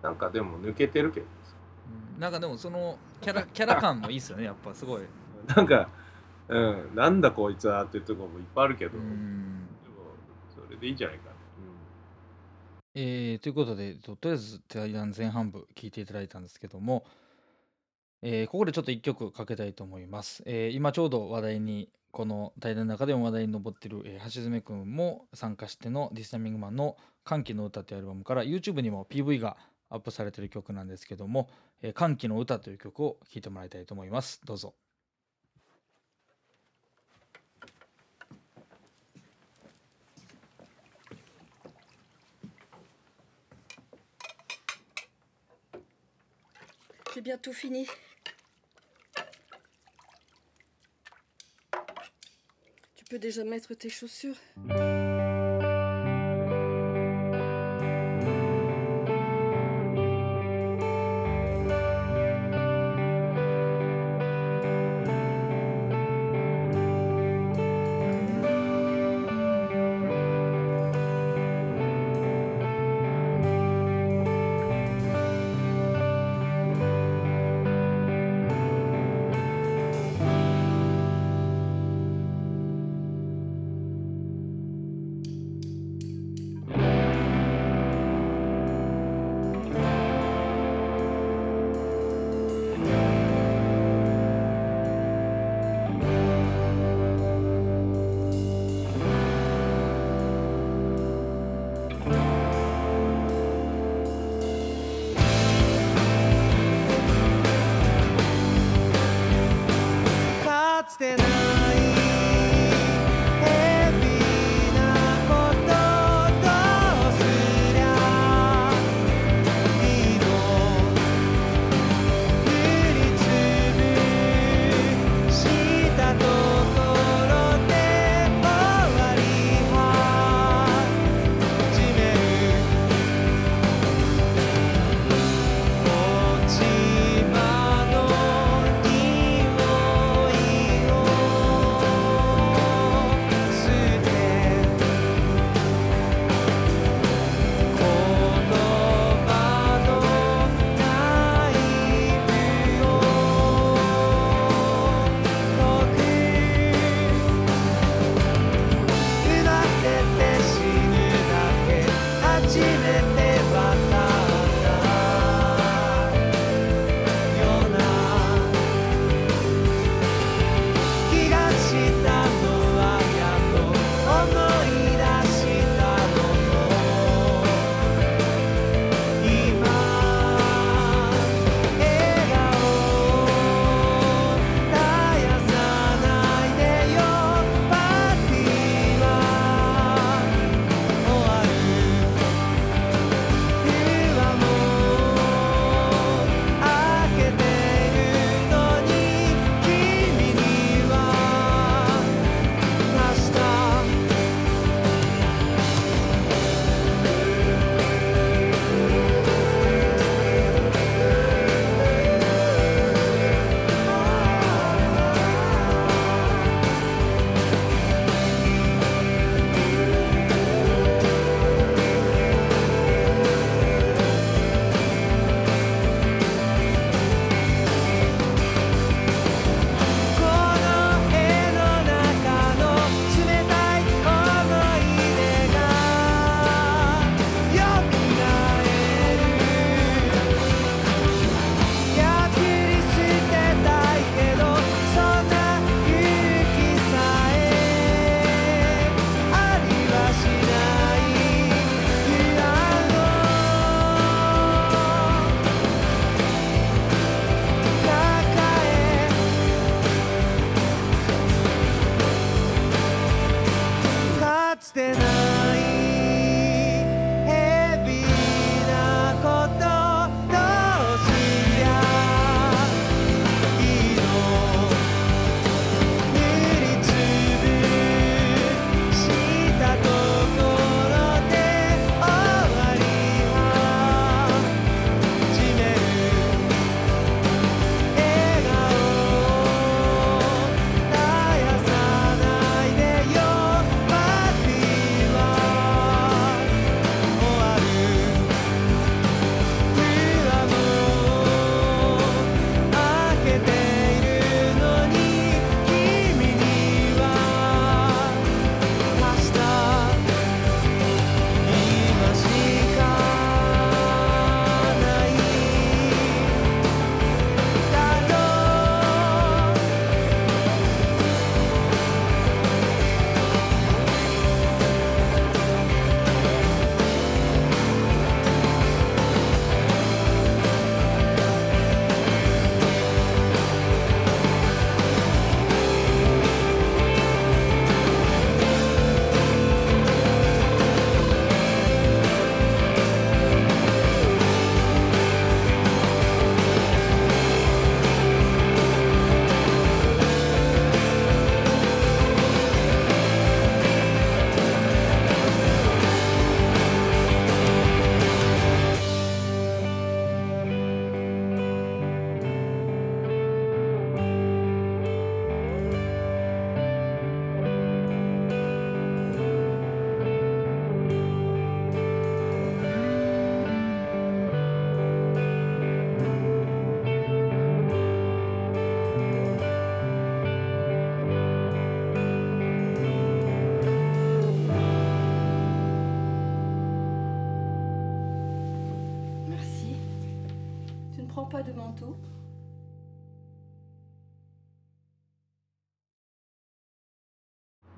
ん。なんかでも抜けてるけどうん。なんかでもそのキャラ (laughs) キャラ感もいいですよねやっぱすごい。さ、なんか、うん、なんだこいつはっていうところもいっぱいあるけど、うん。でもそれでいいんじゃないかな。えーということで、ととりあえず対談前半部聞いていただいたんですけども、えーここでちょっと一曲かけたいと思います。えー今ちょうど話題に、この対談の中でも話題に上ってる、えー橋爪くんも参加してのディスタミングマンの歓喜の歌というアルバムから YouTube にも PV がアップされてる曲なんですけども、えー歓喜の歌という曲を聴いてもらいたいと思います。どうぞ。J'ai bientôt fini. Peux déjà mettre tes chaussures.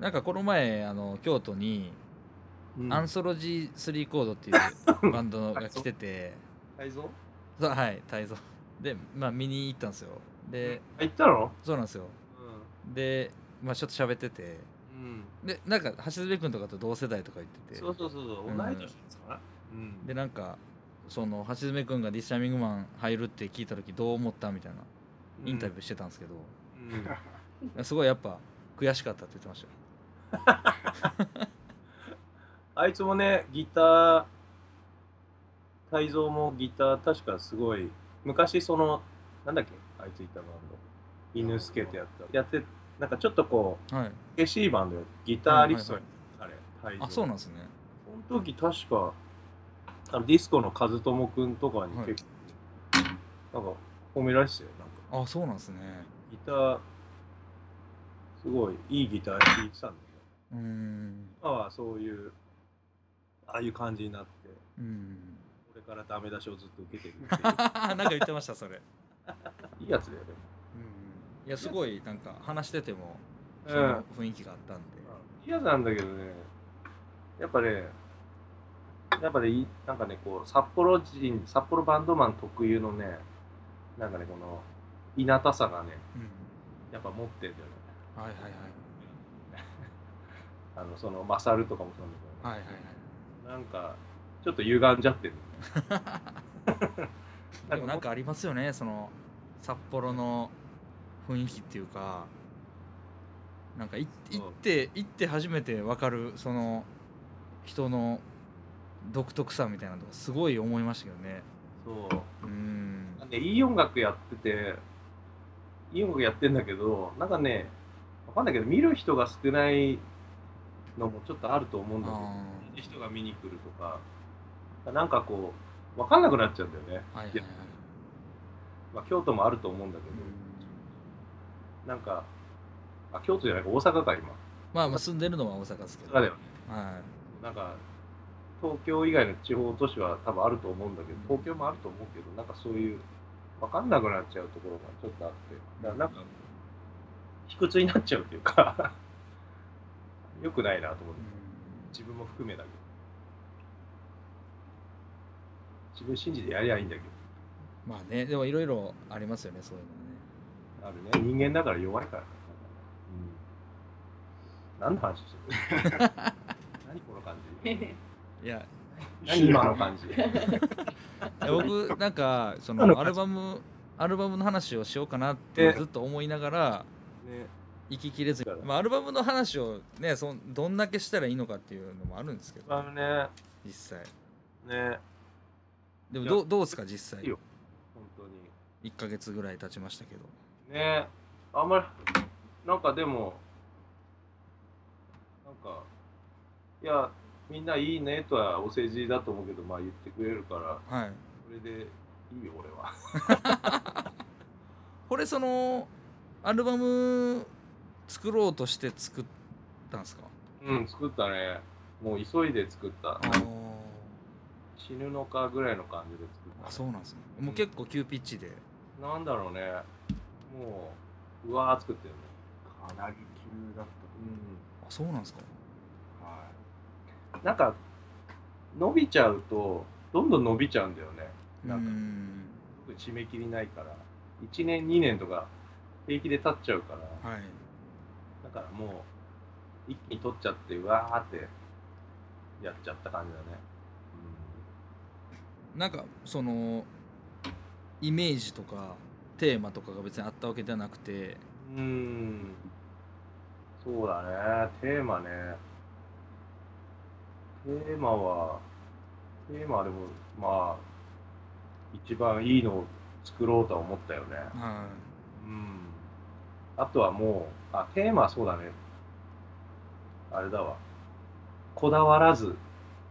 なんかこの前あの京都に、うん。アンソロジー3コードっていう (laughs) バンドが来てて。泰造そうはい泰造でまあ見に行ったんですよ。であ行ったの？そうなんですよ。でまあちょっと喋ってて。うん、でなんか橋爪君とかと同世代とか言ってて。そうそうそうそう。うん。同い年ですかなうん。でなんかその橋爪君がディスチャーミングマン入るって聞いた時どう思ったみたいな。インタビューしてたんですけど、うん。すごいやっぱ悔しかったって言ってましたよ (laughs) あいつもねギター泰造もギター確かすごい昔そのなんだっけあいついたバンド犬助ってやったやってなんかちょっとこはい、しいバンドやギタリストやはいあれ泰造あそうなんですね。その時確かあのディスコの和友くんとかにはい。結構、なんか褒められてたよなんか。あそうなんですね。ギターすごいいいギター弾いてたんだけどうーん。今はそういうああいう感じになってうん。これからダメ出しをずっと受けてるってい (laughs) なんか言ってましたそれ。う (laughs) いいやつだよねいやすごいなんか話しててもそうん。の雰囲気があったんで、いいやつなんだけどね。やっぱねやっぱねいなんかねこう札幌人札幌バンドマン特有のねなんかねこのいなたさがねうん。やっぱ持ってるんだよね。はいはいはいあのそのマサルとかもそうなんだはいはいけど、なんかちょっと歪んじゃってる。は (laughs) いでもなんかありますよねその札幌の雰囲気っていうか。なんかい行って行って初めて分かるその人の独特さみたいなのとかすごい思いましたけどね。そう。うん。なんでいい音楽やってていい音楽やってんだけどなんかねわかんないけど見る人が少ないのもちょっとあると思うんだけど人が見に来るとかなんかこうわかんなくなっちゃうんだよね、ーはいはいはい。まあ、京都もあると思うんだけうど、ん。なんかあ京都じゃないか大阪か今。まあまあ住んでるのは大阪ですけど。だよね。はなんか東京以外の地方都市は多分あると思うんだけど東京もあると思うけどなんかそういう分かんなくなっちゃうところがちょっとあってだからなんか卑屈になっちゃうっていうかよくないなと思ってい、自分も含めだけど。自分信じてやりゃいいんだけど。まあねでもいろいろありますよねそういうのね。あるね。人間だから弱いから、うん、何の話してる？(laughs) 何この感じ？いや。何今の感じ？僕なんかそあののアルバムアルバムの話をしようかなってえずっと思いながらね行ききれずに、まあ、アルバムの話をねそんどんだけしたらいいのかっていうのもあるんですけど。ね。実際。ね。でもどうどうですか実際？いいよ。本当に。1ヶ月ぐらい経ちましたけど。ね。あんまりなんかでもなんかいやみんないいねとはお世辞だと思うけどまあ言ってくれるから。はい。それでいいよ俺は。(laughs) これそのアルバム作ろうとして作ったんですか？うん作ったね。もう急いで作った。死ぬのかぐらいの感じで作った。あそうなんですね。もう結構急ピッチで。なんだろうね。もううわー作ってるね。かなり急だった。とうあそうなんですか？はい。んなんか伸びちゃうとどんどん伸びちゃうんだよね。なんかうん。締め切りないから。1年2年とか平気で経っちゃうから。はい。だからもう一気に取っちゃってうわーってやっちゃった感じだね。なんかそのイメージとかテーマとかが別にあったわけではなくて。うん。うんそうだね。テーマね。テーマはテーマはでもまあ一番いいのを作ろうとは思ったよね。はうん。あとはもうあテーマはそうだね。あれだわ。こだわらず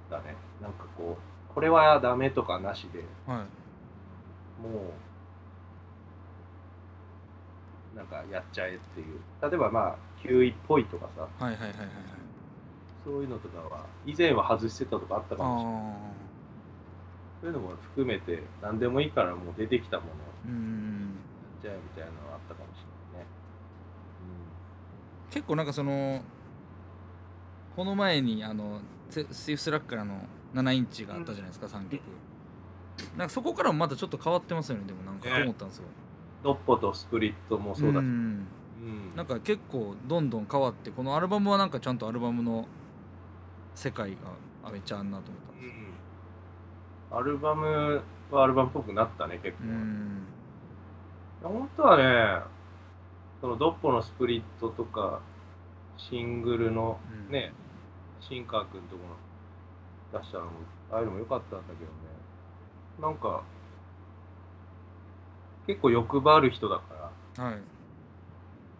だね。なんかこうこれはダメとかなしでいはい。もうなんかやっちゃえっていう。例えばまあ9位っぽいとかさ。はいはいはいはいはい。そういうのとかは以前は外してたとかあったかもしれない。あそういうのも含めて何でもいいからもう出てきたもの。をうんじゃあみたいなのはあったかも結構なんかそのこの前にあのセスティーブ・スラックラの7インチがあったじゃないですか、3曲。なんかそこからもまたちょっと変わってますよねでもなんかね。思ったんですよ、ドッポとスプリットもそうだし、ん。うん。なんか結構どんどん変わってこのアルバムはなんかちゃんとアルバムの世界があめっちゃあんなと思ったんですうん。アルバムはアルバムっぽくなったね結構、うん。本当はねそのドッポのスプリットとかシングルのうん。ね、新川君とこの出したのもああいうのも良かったんだけどね。なんか結構欲張る人だからはい。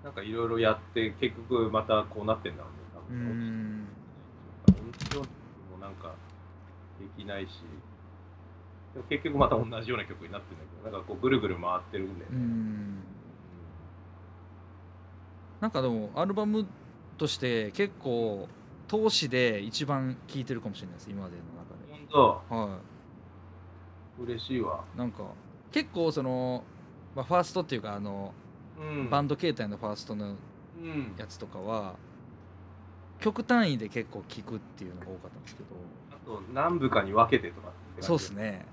なんかいろいろやって結局またこうなってんだろううねん。多分音響もなんかできないしでも結局また同じような曲になってるんだけどなんかこうぐるぐる回ってるんで、うねんなんかでもアルバムとして結構投資で一番聴いてるかもしれないです今までの本当？中では嬉しいわ、いなんか結構その、まあ、ファーストっていうかあの、うん、バンド形態のファーストのうん。やつとかは曲単位で結構聴くっていうのが多かったんですけど。あと何部かに分けてとかそうっすね。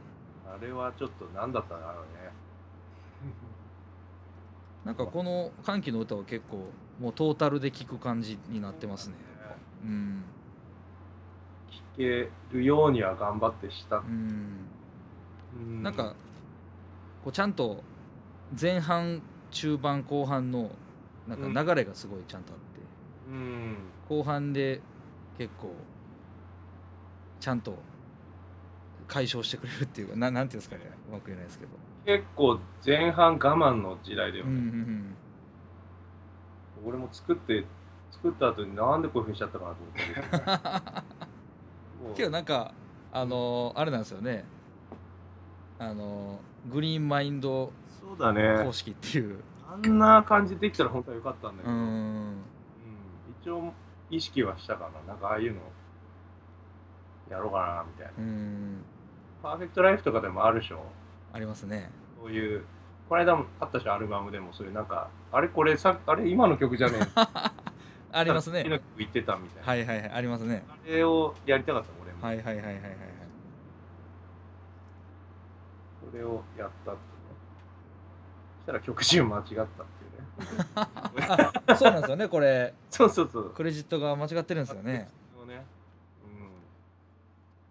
あれはちょっと何だったんだろうねなんかこの「歓喜の歌」は結構もうトータルで聴く感じになってますね。うん聴けるようには頑張ってした、うん。うん。なんかこうちゃんと前半中盤後半のなんか流れがすごいちゃんとあって、うん。後半で結構ちゃんと解消してくれるっていうかななんていうんですかね。うまく言えないですけど、結構前半我慢の時代だようんうんうね、ん、俺も作って作った後になんでこういうふうにしちゃったかなと思ったけどなんかあのーあれなんですよね。あのーグリーンマインドそうだね。方式っていう。あんな感じできたら本当はよかったんだけうど、うん。ん。一応意識はしたかな。なんかああいうのやろうかなみたいな。うん。パーフェクトライフとかでもあるでしょありますね。そういうこの間もあったしアルバムでもそういうなんかあれこれさあれ今の曲じゃねえ。(laughs) ありますね。曲言ってたみたいな、はいはいはいありますね。あれをやりたかった俺も、はいはいはいはいはい。はいそれをやったってねそしたら曲順間違ったっていうね。あ (laughs) そうなんですよねこれ。そうそうそう。クレジットが間違ってるんですよね。そうね。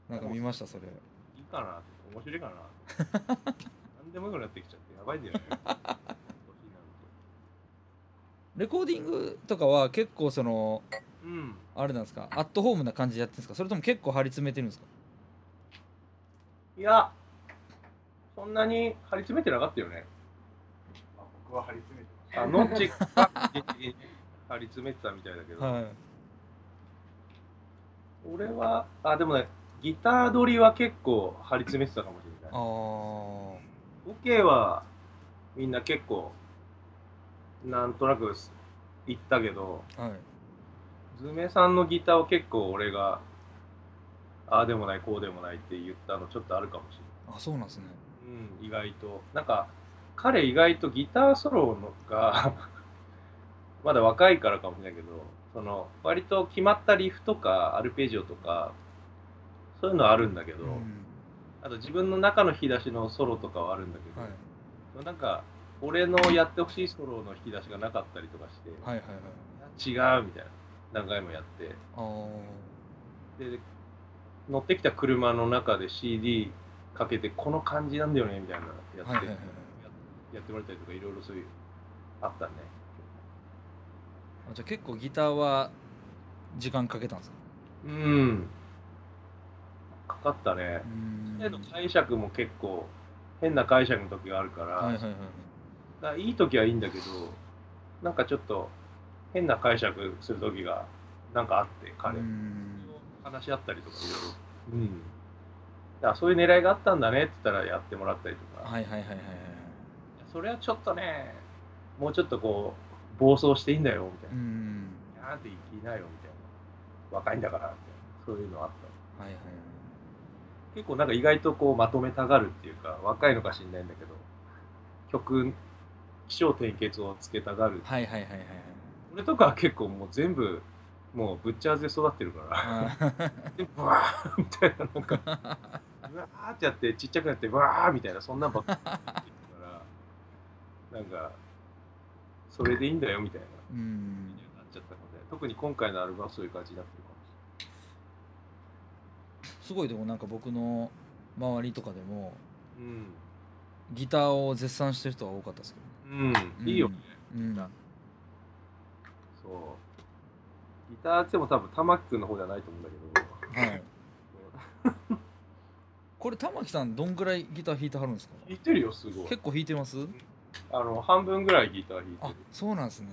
うん。なんか見ましたそれ。いいかな面白いかな (laughs) 何でもよくなってきちゃってやばいんだよね。(laughs) レコーディングとかは結構そのとうん。あれなんですか？アットホームな感じでやってるんですか？それとも結構張り詰めてるんですか？いやそんなに張り詰めてなかったよね。あ僕は張り詰めてました。あのっちが張り詰めてたみたいだけど、はい。俺はあでもねギター取りは結構張り詰めてたかもしれないあー。オケはみんな結構なんとなく言ったけどはい。ズメさんのギターを結構俺がああでもないこうでもないって言ったのちょっとあるかもしれない。あそうなんですね。うん、意外と。なんか、彼意外とギターソロのが、(laughs) まだ若いからかもしれないけど、その、割と決まったリフとか、アルペジオとか、そういうのはあるんだけど、うんあと自分の中の引き出しのソロとかはあるんだけど、はい。なんか、俺のやってほしいソロの引き出しがなかったりとかして、はいはいはい。違うみたいな。何回もやって。で、乗ってきた車の中で CD かけて、この感じなんだよね、みたいなのやって、はいはいはいはい。やってもらったりとかいろいろそういうあったね。あじゃあ結構ギターは時間かけたんですか？うんかかったね。うん。絵の解釈も結構変な解釈の時があるから,、はいはいはいはい。いい時はいいんだけどなんかちょっと変な解釈する時がなんかあって彼、うん。話し合ったりとかいろいろ。うん。そういう狙いがあったんだねって言ったらやってもらったりとか、はいはいはいはいはい。それはちょっとねもうちょっとこう暴走していいんだよみたいな、うん。なんて生きなよみたいな。若いんだからみたいな。そういうのあった。はいはい結構なんか意外とこうまとめたがるっていうか若いのか知んないんだけど曲起承転結をつけたがる。はいはいはいはいはい。俺とかは結構もう全部もうぶっちゃわせで育ってるから (laughs) でブワーみたいななんか (laughs) ブワーってやってちっちゃくなってブワーみたいなそんなんばっかりやってるからなんかそれでいいんだよみたいな。うん。なっちゃったので特に今回のアルバムはそういう感じになってるすごいでもなんか僕の周りとかでもれないギターを絶賛してる人は多かったですけうん、うん、いいよね、ど、うん、そう。ギターっても多分玉木くんの方ではないと思うんだけど。はい。(laughs) これ玉木さんどんぐらいギター弾いてはるんですか？弾いてるよすごい。結構弾いてます？あの半分ぐらいギター弾いてあるそうなんですね。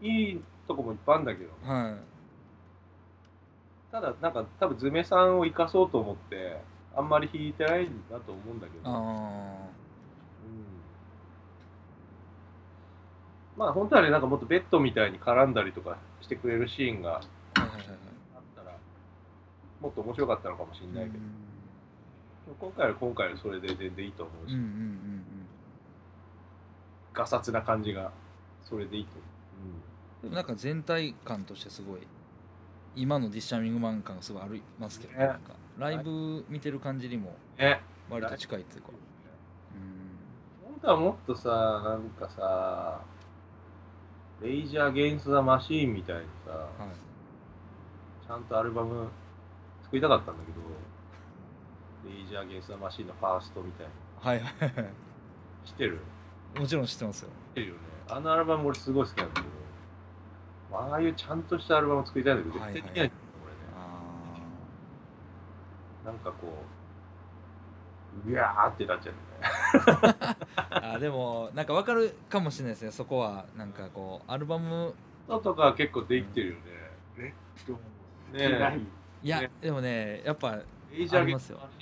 いいとこもいっぱいあるんだけど。はいただなんか多分ズメさんを生かそうと思ってあんまり弾いてないんだと思うんだけど、うん、あまあ本当はねなんかもっとベッドみたいに絡んだりとかしてくれるシーンがあったらもっと面白かったのかもしれないけど、うん。今回は今回はそれで全然いいと思うし、うんうんうんガサツな感じがそれでいいとうん。でもなんか全体感としてすごい今のディッシャミングマン感がすごいありますけど、ね、ねなんかライブ見てる感じにも割と近いっていうか。本当はもっとさなんかさレイジャー・ゲインス・ザ・マシーンみたいにさ、うんはい。ちゃんとアルバム作りたかったんだけど、レイジャー・ゲンス・ザ・マシーンのファーストみたいはいはいはな。知ってる？いもちろん知ってますよ。知ってるよね。あのアルバム俺すごい好きなんだけど、ああいうちゃんとしたアルバムを作りたいんだけど、はいはい絶対できないんだよ、あ俺ね。なんかこう、うわーってなっちゃう (laughs) あでもなんかわかるかもしれないですねそこはなんかこうアルバム音とかは結構できてるよね。レッドもねいいや、ねでもねやっぱレイジありますよ。(laughs)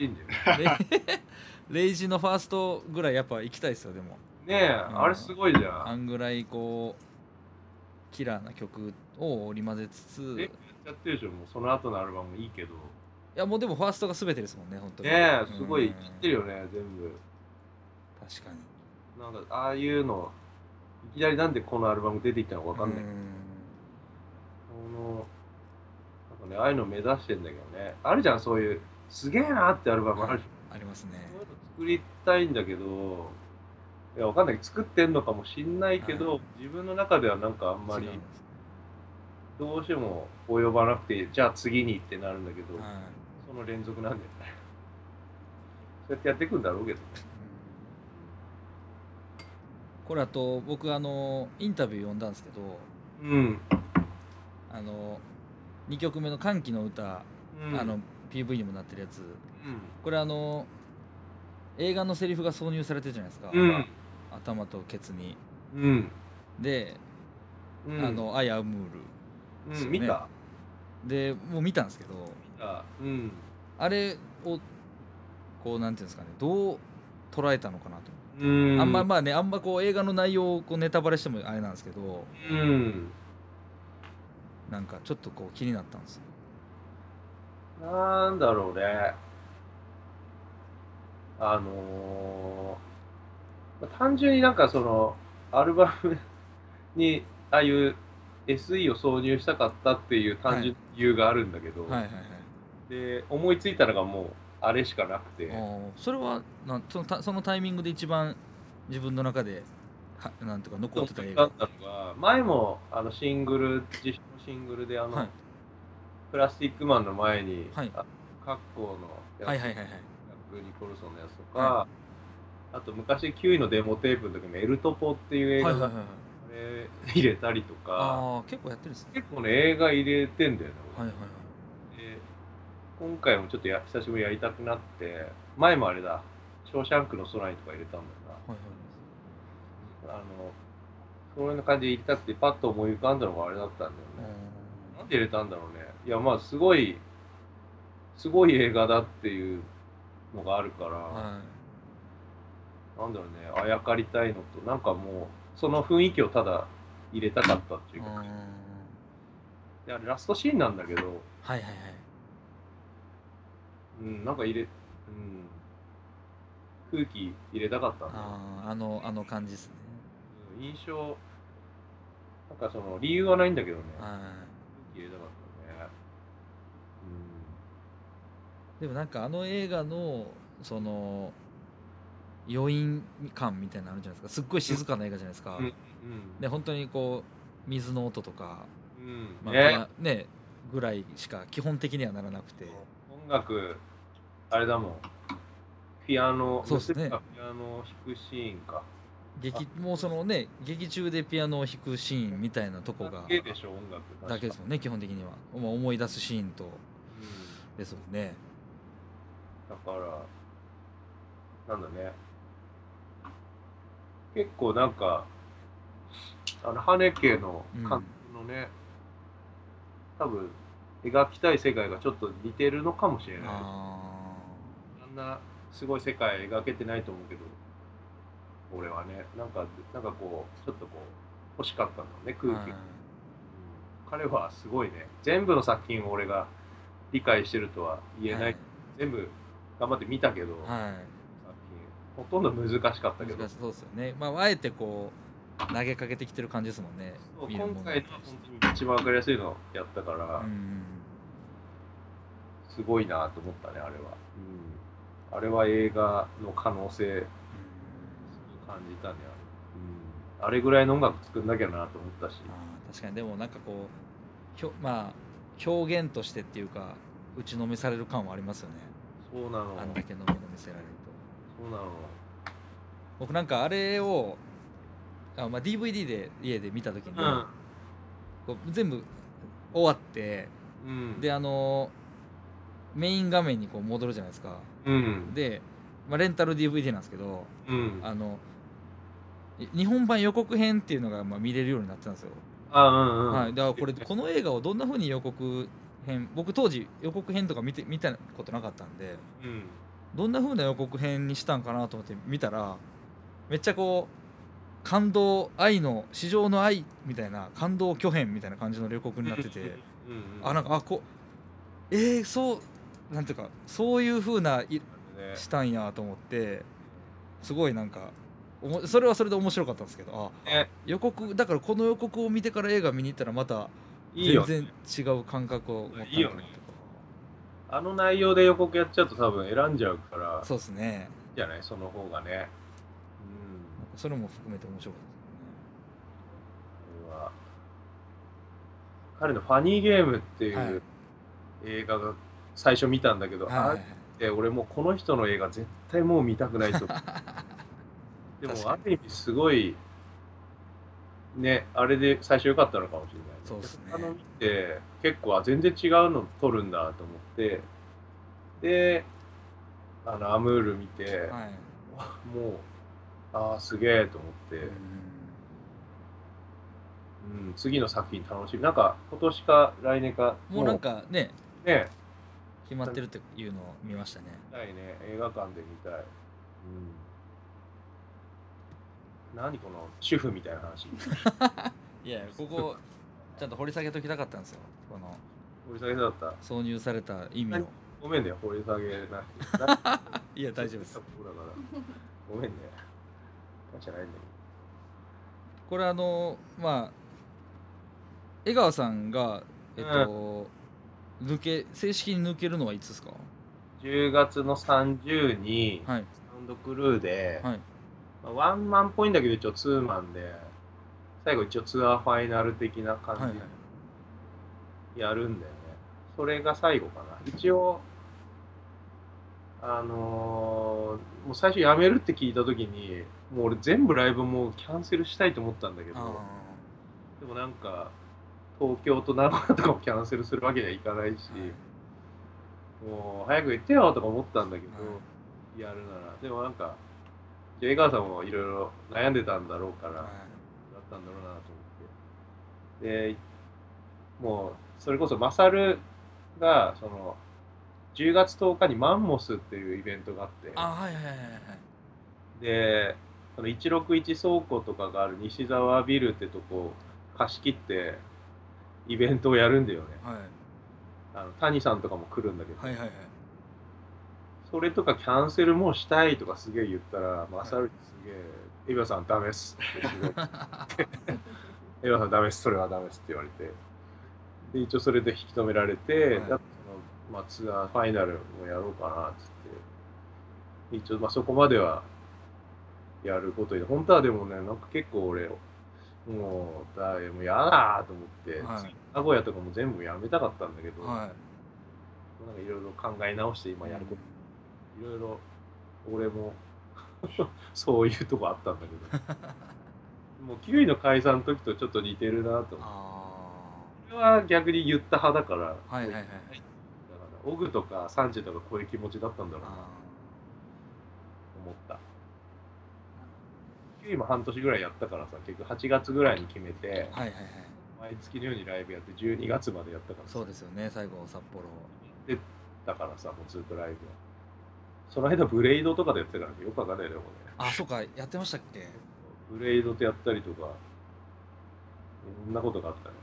レイジのファーストぐらいやっぱ行きたいですよでもねえ、んあれすごいじゃん。あんぐらいこうキラーな曲を織り交ぜつつえいやってるでしょ、もうその後のアルバムもいいけど。やもうでもファーストが全てですもんね本当に。ねえ、すごいうん切ってるよね、全部。確かに。なんかああいうのいきなりなんでこのアルバム出てきたのかわかんない、うん。このなんかねああいうの目指してんだけどね。あるじゃんそういうすげえなってアルバムあるじゃん、ありますね。そういうの作りたいんだけどいやわかんない。作ってんのかもしんないけど、はい。自分の中ではなんかあんまり違うんです。どうしても及ばなくてじゃあ次にってなるんだけど、はい。その連続なんだよね。そうやってやっていくんだろうけど。ねこれあと僕あのインタビュー読んだんですけどうん、あの2曲目の「歓喜の歌」うん、あの PV にもなってるやつ。うん。これあの映画のセリフが挿入されてるじゃないですか、うん頭とケツに。うん。で、うん。あの「アイアムール。うん、見た」でもう見たんですけど見た。うん。あれをこうなんていうんですかねどう捉えたのかなと、うん。あんままあねあんまこう映画の内容をこうネタバレしてもあれなんですけどうん。なんかちょっとこう気になったんですよ。なんだろうね。あのー、単純になんかその、アルバムに、ああいう SE を挿入したかったっていう単純な理由があるんだけど、はい。はいはいで、思いついたのがもう、あれしかなくて、それはなんそのたそのタイミングで一番自分の中ではなんとか残ってた映画。だったのが、前もあのシングル、自主のシングルで、あの、はい。プラスティックマンの前に、はい。あカッコーのやつはいはいはいはい。ニ・コルソンのやつとか、はあと昔9位のデモテープの時もエルトポっていう映画がはいはいはいはい。あれ入れたりとか、結構やってるんですね。結構ね映画入れてんだよね、はいはいはい。で今回もちょっとや久しぶりにやりたくなって前もあれだ「ショーシャンクの空に」とか入れたんだよはいはいなあのそういう感じで入れたくてパッと思い浮かんだのがあれだったんだよね、なんで入れたんだろうね。いやまあすごいすごい映画だっていうのがあるから、はなんだろうね、あやかりたいのと、なんかもう、その雰囲気をただ入れたかったっていうか、であれラストシーンなんだけど、はいはいはい。うん、なんか入れ、うん、空気入れたかったんあああのあの感じですね。うん印象なんかその理由はないんだけどね。は空気入れたかったね。いでもなんかあの映画のその余韻感みたいなのあるじゃないですか。すっごい静かな映画じゃないですか、うんうん。で本当にこう水の音とか、うん。まあね。ねぐらいしか基本的にはならなくて。音楽あれだもん。ピアノそうっすね。ピアノを弾くシーンか。劇もうそのね劇中でピアノを弾くシーンみたいなとこがだけでしょ音楽。だけですもんね基本的には、まあ、思い出すシーンと。うん。ですもんね。だからなんだね結構なんかあの羽根家の監督のね、多分描きたい世界がちょっと似てるのかもしれない。ああんなすごい世界描けてないと思うけど俺はねなんかなんかこうちょっとこう欲しかったんだねあ空気、うん。彼はすごいね全部の作品を俺が理解してるとは言えない、全部頑張って見たけど、はい、ほとんど難しかったけど。難しそうですよね。まああえてこう投げかけてきてる感じですもんね。今回のは本当に一番わかりやすいのをやったから、うんすごいなと思ったねあれは、うん、あれは映画の可能性うん感じたねあれ,、うん、あれぐらいの音楽作んなきゃなと思ったし、確かに。でもなんかこうひょまあ表現としてっていうか打ちのめされる感はありますよね。そうなの。あんだけのもの見せられるとそうなの僕なんかあれをあ、まあ、DVD で家で見た時に、こう全部終わってうん。であのメイン画面にこう戻るじゃないですか。うん。で、まあ、レンタル DVD なんですけどうん。あのい日本版予告編っていうのがまあ見れるようになってたんですよ、あうんうん。はい、だからこれこの映画をどんな風に予告編僕当時予告編とか見て見たことなかったんでうんどんな風な予告編にしたんかなと思って見たらめっちゃこう感動愛の市場の愛みたいな感動巨編みたいな感じの予告になってて (laughs) うんうんあなんかあこうえー、そうなんていうかそういう風なしたんやと思ってすごいなんかおもそれはそれで面白かったんですけどあね予告だからこの予告を見てから映画見に行ったらまた全然違う感覚を持ったいいよねあの内容で予告やっちゃうと多分選んじゃうからそうですね。じゃない？その方がね。なん。かそれも含めて面白かっうんこれは彼の「ファニーゲーム」っていはい。う映画が最初見たんだけど、たですねはい。あれって俺もうこの人の映画絶対もう見たくないと。(laughs) でもある意味すごいねあれで最初良かったのかもしれないそうっすね。あの見て結構あ全然違うの撮るんだと思って。であのアムール見て、はい。わもうああすげえと思って、うんうん、次の作品楽しみ。なんか今年か来年かもうなんかねね。決まってるっていうのを見ましたね。見たいね映画館で見たい、うん、何この主婦みたいな話。(laughs) いやここちゃんと掘り下げときたかったんですよ。この掘り下げだった？挿入された意味を。ごめんね掘り下げな (laughs) いや大丈夫です。だから。ごめんね。大じゃないんだこれあのまあ江川さんがえっと、抜け正式に抜けるのはいつですか？けど10月の30にはい。サウンドクルーで、はい。まあ、ワンマンっぽいんだけど一応ツーマンで最後一応ツアーファイナル的な感じでやるんだよね、それが最後かな。一応あのーもう最初辞めるって聞いた時にもう俺全部ライブもうキャンセルしたいと思ったんだけどあでもなんか東京と名古屋とかもキャンセルするわけにはいかないし、もう早く言ってよとか思ったんだけど、はやるなら。でもなんかじゃあ江川さんもいろいろ悩んでたんだろうから、ったんだろうなと思って。でもうそれこそマサルがその10月10日にマンモスっていうイベントがあって。いあはいはいはいはい。でその161倉庫とかがある西沢ビルってとこを貸し切ってイベントをやるんだよね。はい。あの谷さんとかも来るんだけど、はいはいはい。それとかキャンセルもうしたいとかすげえ言ったら、マサルにすげえ、エビアさんダメっす。エビアさんダメっす、それはダメっすって言われて。で、一応それで引き止められて、はい。そのまあ、ツアーファイナルもやろうかなっつって。一応、まあ、そこまではやることに、本当はでもね、なんか結構俺、もう、だもう嫌だと思って、はい。名古屋とかも全部やめたかったんだけど、はなんかいろいろ考え直して今いやること、いろいろ俺も (laughs) そういうとこあったんだけど、(laughs) もう9位の解散の時とちょっと似てるなと思って。あ俺は逆に言った派だから、あはいはいはい。だからオグとかサンチェとかこういう気持ちだったんだろうな。思った。9位も半年ぐらいやったからさ、結局8月ぐらいに決めて、ーはいはいはい。毎月のようにライブやって12月までやったからさ。そうですよね最後札幌だからさ、もうずっとライブは。その間ブレイドとかでやってたからねよくわかんないね、もうね。あそうかやってましたっけ？ブレイドとやったりとか、いろんなことがあったね。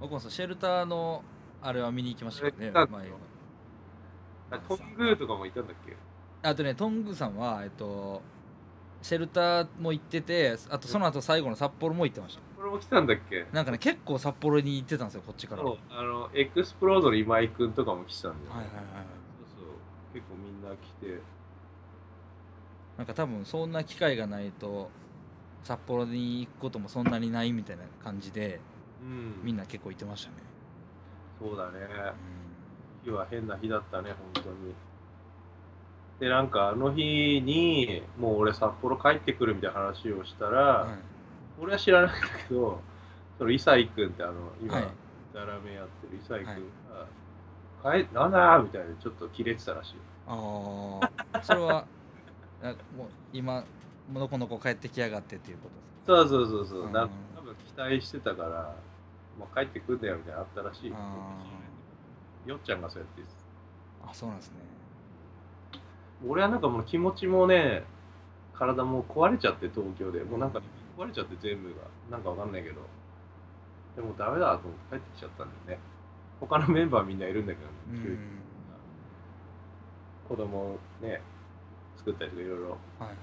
僕もさシェルターのあれは見に行きましたよねシェルター前うん、トングーとかもいたんだっけ？あとねトングさんはえっとシェルターも行っててあとその後最後の札幌も行ってましたこれも来たんだっけ？なんかね結構札幌に行ってたんですよこっちからそうあの、エクスプロードの今井くんとかも来てたんだよ、ね。はいはいはい。結構みんな来て。なんか多分そんな機会がないと札幌に行くこともそんなにないみたいな感じでうん。みんな結構行ってましたね、そうだね。う日は変な日だったね、本当に。で、なんかあの日に、もう俺札幌帰ってくるみたいな話をしたら、んはい俺は知らないんだけど、そのイサイ君ってあの、今、はいザラメやってるイサイ君が、帰なんだみたいなちょっとキレてたらしいよ。ああそれはあもう今のこの子帰ってきやがってっていうことですそうそうそうそう。うん。多分期待してたから、もう帰ってくんだよみたいなのあったらしい。よ。っちゃんがそうやってあそうなんですね。俺はなんかもう気持ちもね、体も壊れちゃって東京で、もうなんか壊れちゃって全部が、なんかわかんないけど、でもダメだと思って帰ってきちゃったんだよね。他のメンバーみんないるんだけど、うん子供をね、作ったりとかいろいろはいはい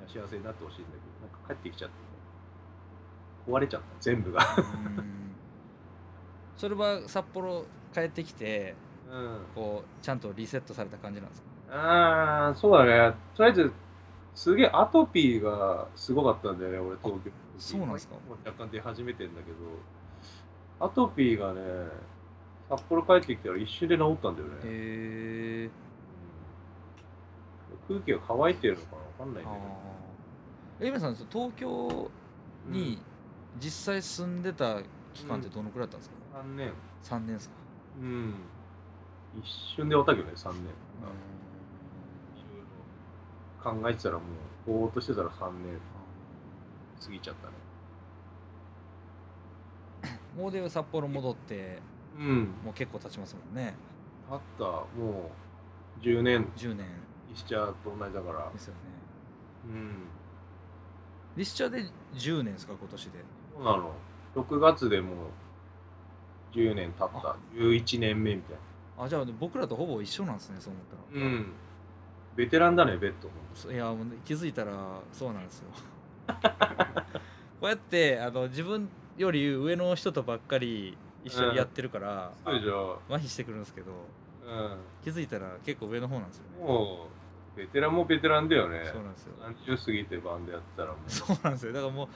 みんな幸せになってほしいんだけど、なんか帰ってきちゃって、壊れちゃった、全部が。うんそれは札幌帰ってきてうん。こうちゃんとリセットされた感じなんですか？ああ、そうだね。とりあえず、すげえアトピーがすごかったんだよね、俺、東京。そうなんですか？もう若干出始めてんだけど、アトピーがね、札幌帰ってきたら一瞬で治ったんだよね。へえ空気が乾いてるのかなわかんないんけど。あエイメさん東京に実際住んでた期間ってどのくらいだったんですか、3年。3年ですか？うん。一瞬で終わったけどね、3年。いろいろ考えてたらもう、ぼーっとしてたら3年過ぎちゃったね。(coughs) もうで札幌戻ってうん。もう結構経ちますもんねあった、もう10年、10年リスチャーと同じだからで。すよねうん。リスチャーで10年ですか今年でそうなの？6月でもう10年経った。11年目みたいあじゃあ僕らとほぼ一緒なんですねそう思ったらな。うん。ベテランだね、ベッド。そいやもう気づいたらそうなんですよ (laughs) こうやってあの自分より上の人とばっかり一緒にやってるから、そうでしょ。麻痺してくるんですけどう気づいたら結構上の方なんですよん。ねもう、ベテランもベテランだよね。そうなんですよ30過ぎてバンドやってたらもう。そうなんですよだからもう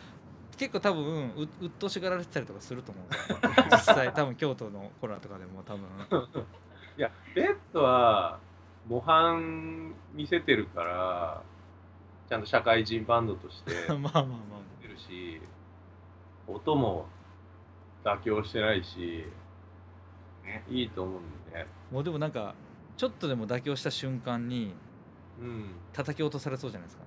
結構多分ううっとしがられてたりとかすると思うんですよ実際多分京都のコロナとかでも多分 (laughs) いや、ベッドは模範見せてるから、ちゃんと社会人バンドとして (laughs) まあまあまあまてるし、音も妥協してないし、ねいいと思うんだよね。あもうでもなんかちょっとでも妥協した瞬間にうん。叩き落とされそうじゃないです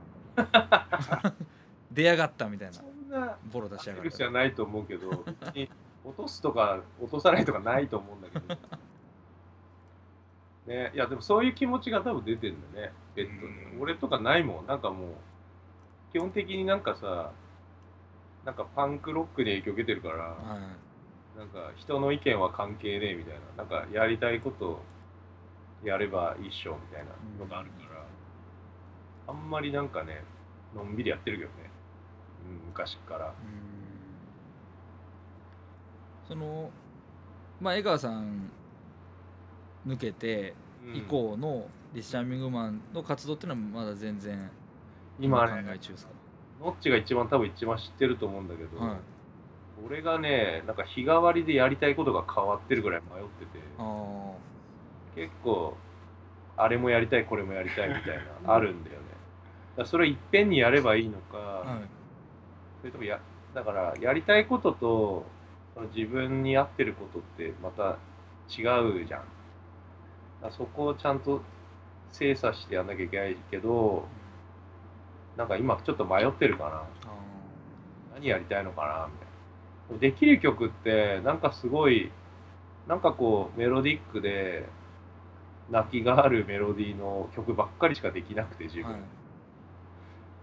か。(laughs) 出やがったみたいな。そんなボロ出しやがセルったじゃないと思うけど、落とすとか落とさないとかないと思うんだけど。(laughs) ね、いやでもそういう気持ちが多分出てるんだね、ベッドに。うん。俺とかないもん、なんかもう、基本的になんかさ、なんかパンクロックに影響受けてるから、はい。なんか人の意見は関係ねえみたいな、なんかやりたいことやればいいっしょみたいなのがあるから、あんまりなんかねのんびりやってるけどね、うん、昔から。そのまあ江川さん抜けてうん。以降のリッシャーミングマンの活動っていうのはまだ全然考今ねえ中ですか、ノッチが一番多分一番知ってると思うんだけど、はい。俺がねなんか日替わりでやりたいことが変わってるぐらい迷ってて。あ結構あれもやりたいこれもやりたいみたいな (laughs) あるんだよそれをいっぺんにやればいいのか、あはい。それともやだからやりたいことと自分に合ってることってまた違うじゃん。そこをちゃんと精査してやんなきゃいけないけどなんか今ちょっと迷ってるかな。あ何やりたいのかなみたいな。できる曲ってなんかすごいなんかこうメロディックで泣きがあるメロディーの曲ばっかりしかできなくて自分、ーはい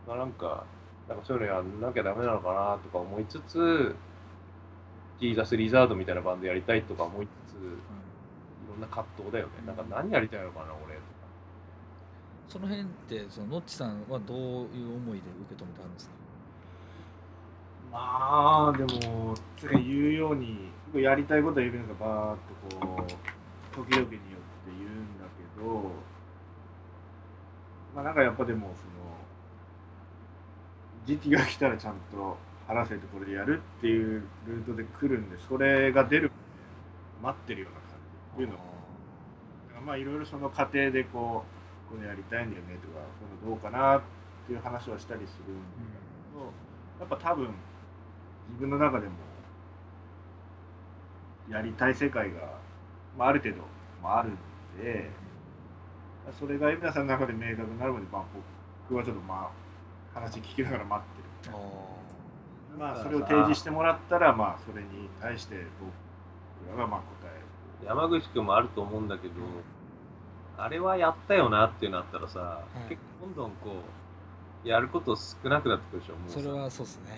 まあなんかなんかそういうのやんなきゃダメなのかなとか思いつつジーザス・リザードみたいなバンドやりたいとか思いつついろんな葛藤だよね。なんか何やりたいのかな俺とか。その辺ってそのノッチさんはどういう思いで受け止めてあるんですか？まあでもつか言うようにやりたいことはエビナがバーっとこう時々によって言うんだけどまあなんかやっぱでもその時期が来たらちゃんと話せてこれでやるっていうルートで来るんでそれが出る待ってるような感じっていうのをだからまあいろいろその過程でこうこれやりたいんだよねとかこのどうかなっていう話はしたりするんだけど、やっぱ多分自分の中でもやりたい世界が、まあ、ある程度、まあ、あるんでそれが皆さんの中で明確になるまで、まあ、僕はちょっとまあ話聞きながら待ってる。まあそれを提示してもらったらまあそれに対して僕らがまあ答える。山口くんもあると思うんだけど、あれはやったよなってなったらさ、い結構どんどんこうやること少なくなってくるでしょもうさ。それはそうですね。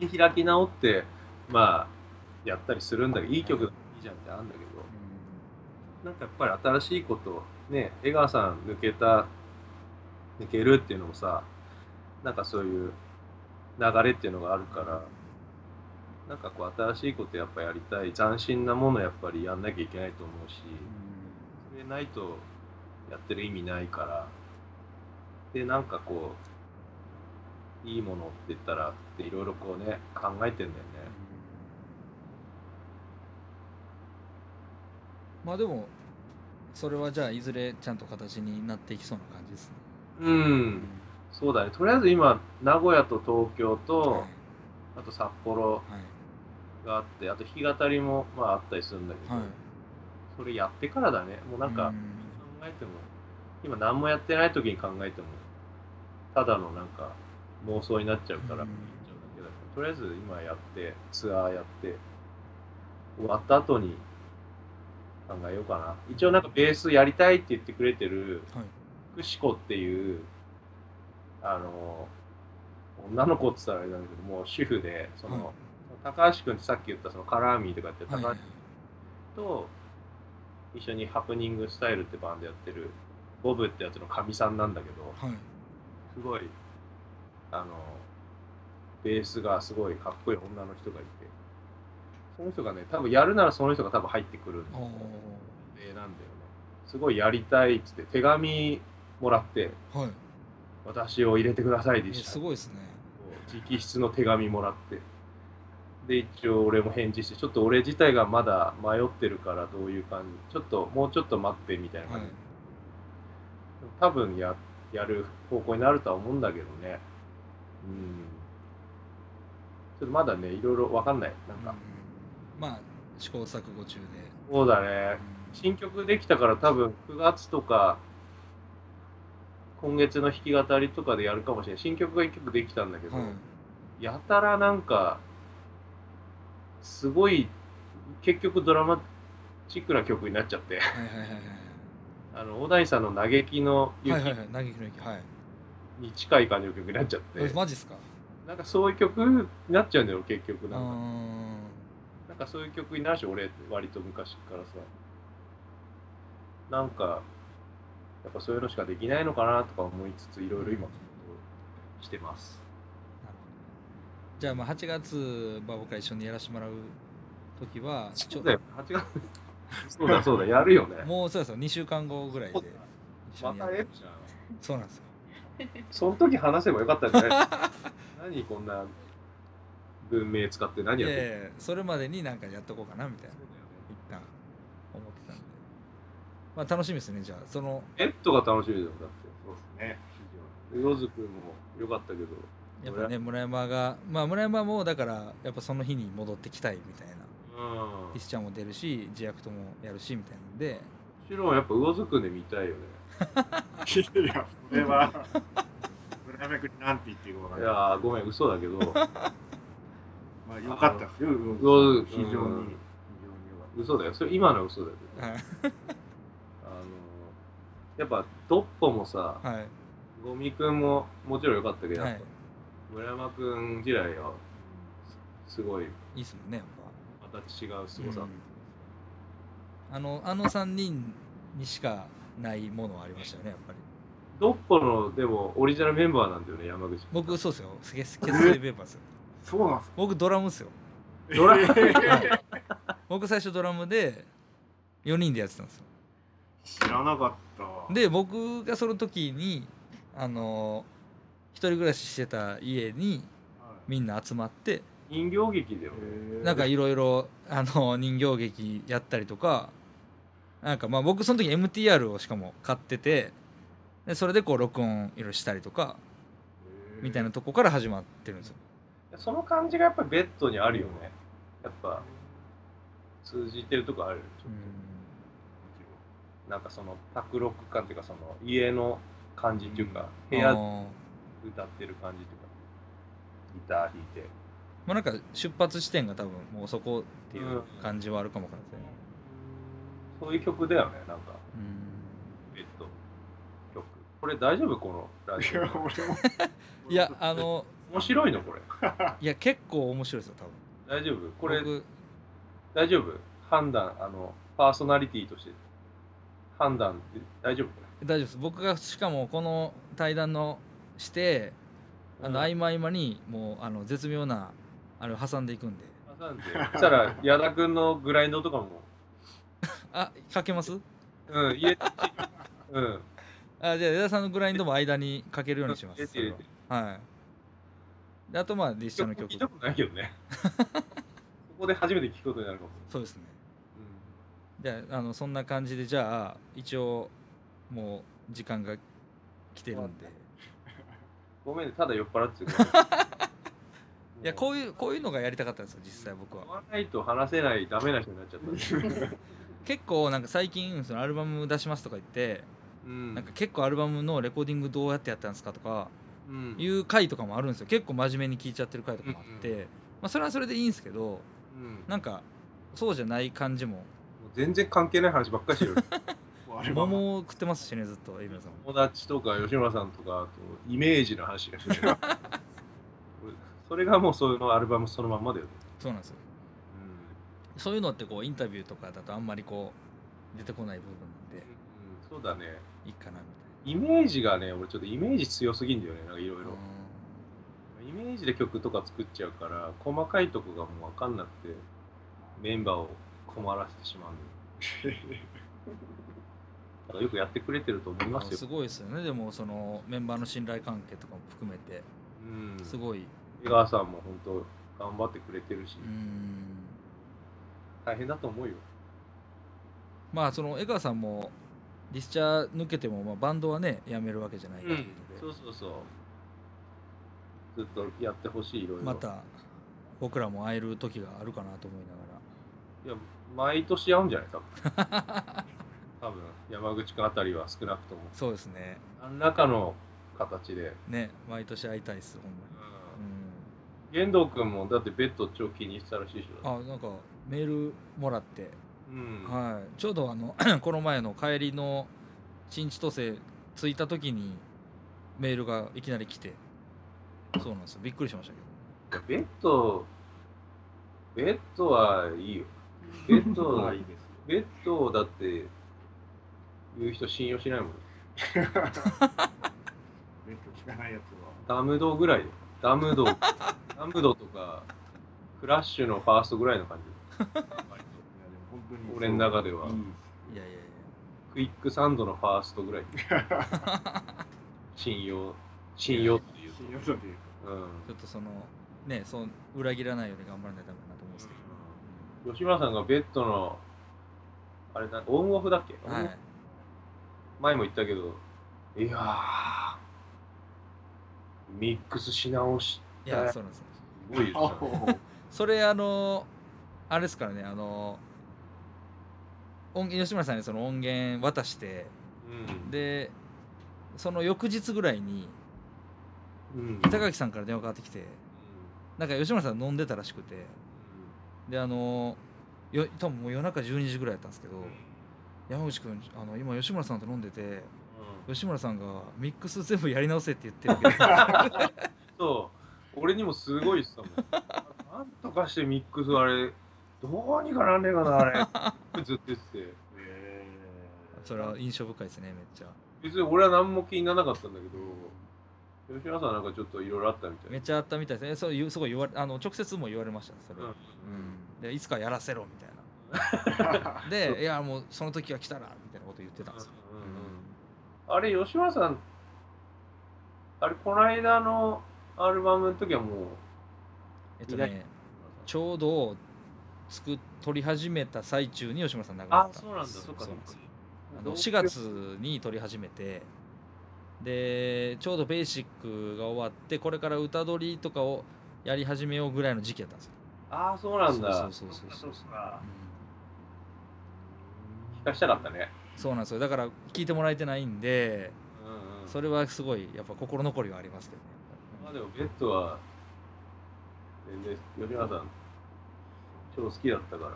ね。で開き直ってまあやったりするんだけどいい曲いいじゃんってあるんだけど、なんかやっぱり新しいことね江川さん抜けた抜けるっていうのもさなんかそういう流れっていうのがあるからなんかこう新しいことやっぱやりたい斬新なものやっぱりやんなきゃいけないと思うしそれないとやってる意味ないからでなんかこういいものって言ったらっていろいろこうね考えてんだよね。まあでもそれはじゃあいずれちゃんと形になっていきそうな感じですね。うん。そうだね。とりあえず今名古屋と東京と、はい。あと札幌はい。があってあと弾き語りもまああったりするんだけど、はい。それやってからだね。もうなんかう考えても今何もやってない時に考えてもただのなんか妄想になっちゃうから。とりあえず今やってツアーやって終わった後に考えようかな。一応なんかベースやりたいって言ってくれてるはい福士子っていうあの女の子って言ったらあれなんだけどもう主婦でその、はい。高橋君ってさっき言ったそのカラーミーとかやって高橋と一緒にハプニングスタイルってバンドやってるボブってやつのかみさんなんだけどはい。すごいあのベースがすごいかっこいい女の人がいてその人がね多分やるならその人が多分入ってくるおー。絵なんだよね。すごいやりたいっつって手紙もらってはい。私を入れてくださいでえした。すごいですね。直筆の手紙もらって。で一応俺も返事してちょっと俺自体がまだ迷ってるからどういう感じちょっともうちょっと待ってみたいなはい。感じ、多分ややる方向になるとは思うんだけどね。うん。ちょっとまだねいろいろわかんない。なんか、うん。まあ試行錯誤中で。そうだね。新曲できたから多分9月とか今月の弾き語りとかでやるかもしれない新曲が1曲できたんだけど、はいやたらなんかすごい結局ドラマチックな曲になっちゃって。あの小田井さんの嘆きの雪。はいはいはい。はい嘆きの雪。はい。に近い感じの曲になっちゃって、えマジっすか？なんかそういう曲になっちゃうんだよ結局なんか。ん。なんかそういう曲になるし俺割と昔からさ。なんかやっぱそういうのしかできないのかなとか思いつついろいろ今してます。なるほど。じゃあまあ8月、まあ、僕ら一緒にやらせてもらう時はちょそうだよ。8月そうだそうだやるよね。(laughs) もうそうです。よ2週間後ぐらいでまたえじゃんそうなんですよ。その時話せばよかったんじゃない？(laughs) 何こんな文明使って何いやってんの？やいやそれまでになんかやっとこうかなみたいなそうだよね一旦思ってたんでまあ楽しみですねじゃあ。そのペットが楽しみだよだって。そうですね。ヨズくんもよかったけど。やっぱね村山がまあ村山もだからやっぱその日に戻ってきたいみたいな。うん。リスちゃんも出るし自役ともやるしみたいなんで。もちろんやっぱ魚津くんで見たいよね。いやそれは村山君になんて言っていいかいんない。やーごめん嘘だけど。まあ良かったですようん。非常に非常にうん良かっ嘘だよ。それ今の嘘だけど。はい。あのやっぱドッポもさはい。ゴミくんももちろんよかったけど、はい。村山くん時代はすごいいいっすもんねやっぱ。また違う凄さ、うん。あのあの3人にしかないものはありましたよねやっぱり。ドッポのでもオリジナルメンバーなんだよね山口僕そうですよ。結結成ペーパーですよ。た (laughs) そうなんですか？僕ドラムっすよ。ドラ僕最初ドラムで4人でやってたんですよ。知らなかったで僕がその時にあの一人暮らししてた家にみんな集まって人形劇だよね。なんかいろいろあの人形劇やったりとかなんかまあ僕その時 MTR をしかも買っててでそれでこう録音いろいろしたりとかみたいなとこから始まってるんですよ。その感じがやっぱりベッドにあるよね。やっぱ通じてるとこあるなんかその卓録感っていうかその家の感じっていうか部屋歌ってる感じっていうかギター弾いて。まあなんか出発地点が多分もうそこっていう感じはあるかもわからない。ですねそういう曲だよねなんか。うん。ベッド曲。これ大丈夫このラジいや俺も。(laughs) いやあのオ面白いのこれ。(laughs) いや結構面白いですよ多分。大丈夫？これ僕。大丈夫？判断あのパーソナリティとして判断って大丈夫こ大丈夫です。僕がしかもこの対談のしてあのうん。合間合間にもうあの絶妙なあれを挟んでいくんで。れ挟んでそしたら矢田君のグラインドとかも。(laughs) あかけます？うん家うん。(laughs) あじゃあ江田さんのグラインドも間にかけるようにします。ははい。であとまあ実写の曲。ないけどね。(laughs) そこで初めて聞くことになるかも、そうですねうじゃああのそんな感じでじゃあ一応もう時間が来てるんで。ん、(laughs) ごめんねただ酔っ払ってる (laughs) いやこういうこういうのがやりたかったんですよ実際僕は。飲まないと話せないダメな人になっちゃったんで。(laughs) 結構なんか最近そのアルバム出しますとか言って、うん。なんか結構アルバムのレコーディングどうやってやったんですかとかうん。いう回とかもあるんですよ。結構真面目に聞いちゃってる回とかもあって、うん。まあ、それはそれでいいんですけどうん。なんかそうじゃない感じも全然関係ない話ばっかりしてる。(laughs) あれは。桃を食ってますしねずっとエイミラさんも。友達とか吉村さんとかあとイメージの話がしてる (laughs) それがもうそのアルバムそのまんまだよね、そうなんですよ。そういうのってこうインタビューとかだとあんまりこう出てこない部分なんでうんそうだね。いいかなみイメージがね俺ちょっとイメージ強すぎんだよねなんかいろいたいなろイメージで曲とか作っちゃうから細かいとこがもう分かんなくてメンバーを困らせてしまう。んだからよくやってくれてると思いますよ。すごいですよね。でもそのメンバーの信頼関係とかも含めて。うん。すごい。江川さんも本当頑張ってくれてるし、うん。大変だと思うよ。まあその江川さんもリスチャー抜けてもまあバンドはねやめるわけじゃないっていうので、そうそうそう。ずっとやってほしいいろいろ。また僕らも会える時があるかなと思いながいや毎年会うんじゃない？多分。(laughs) 多分山口君あたりは少なくとも。らそうですね。何らかの形で、ね毎年会いたいですほんまに、玄道君もだってベッド超気に入ってたらしいでしょ。うん、あなんかメールもらって、うん。はい。ちょうどあの (clears throat) この前の帰りの新千歳着いた時にメールがいきなり来て。そうなんですよ。びっくりしましたけど。ベッドベッドはいいよベッドはいいですベッドだって言う人信用しないもん。(laughs) ベッド聞かないやつは。ダムドぐらいで。ダムド、ダムドとか、クラッシュのファーストぐらいの感じ。割といやでも本当に俺の中ではいいいやいやいやクイックサンドのファーストぐらい。信用、信用っていうと。信用度で言ううんちょっとそのねそう裏切らないように頑張らないとダメだなと思うんですけ吉村さんがベッドの、あれなんかオンオフだっけ、ど、はい、前も言ったけど、いやー、ミックスし直し、いやそうなんです。よすごいですよね。(laughs) それあのあれですからねあの音吉村さんにその音源渡してうん。でその翌日ぐらいにうん。板垣さんから電話かかってきてなんか吉村さん飲んでたらしくてであのよ多分もう夜中12時ぐらいやったんですけど山口君あの今吉村さんと飲んでて吉村さんがミックス全部やり直せって言ってるけど (laughs) そう、俺にもすごいっすたもん。なんとかしてミックスあれ、どうにかなんねえかな、あれ。ずっと言ってて。えそれは印象深いですねめっちゃ別に俺は何も気にならなかったんだけど、吉村さんなんかちょっといろいろあったみたい。めっちゃあったみたいですね。そういうすごい言われあの直接も言われましたそれ。は、うん。うん。でいつかやらせろみたいな。(laughs) でいやもうその時が来たらみたいなこと言ってたんですよ、うんうんあれ、吉村さん、あれ、この間のアルバムの時はもう、えっとねちょうど作っ撮り始めた最中に吉村さん亡くなあっ、た。そうなんだ、そそうっか、そうなんですよ。あの4月に撮り始めてでちょうどベーシックが終わってこれから歌取りとかをやり始めようぐらいの時期やったんですよああ、そうなんだ。そうそうそうそうそうか聞かしたかったね。そうなんですよだから聞いてもらえてないんでうんうん。それはすごいやっぱ心残りはありますけどねまあでも、ベッドは、全然、吉村さん、超好きだったから、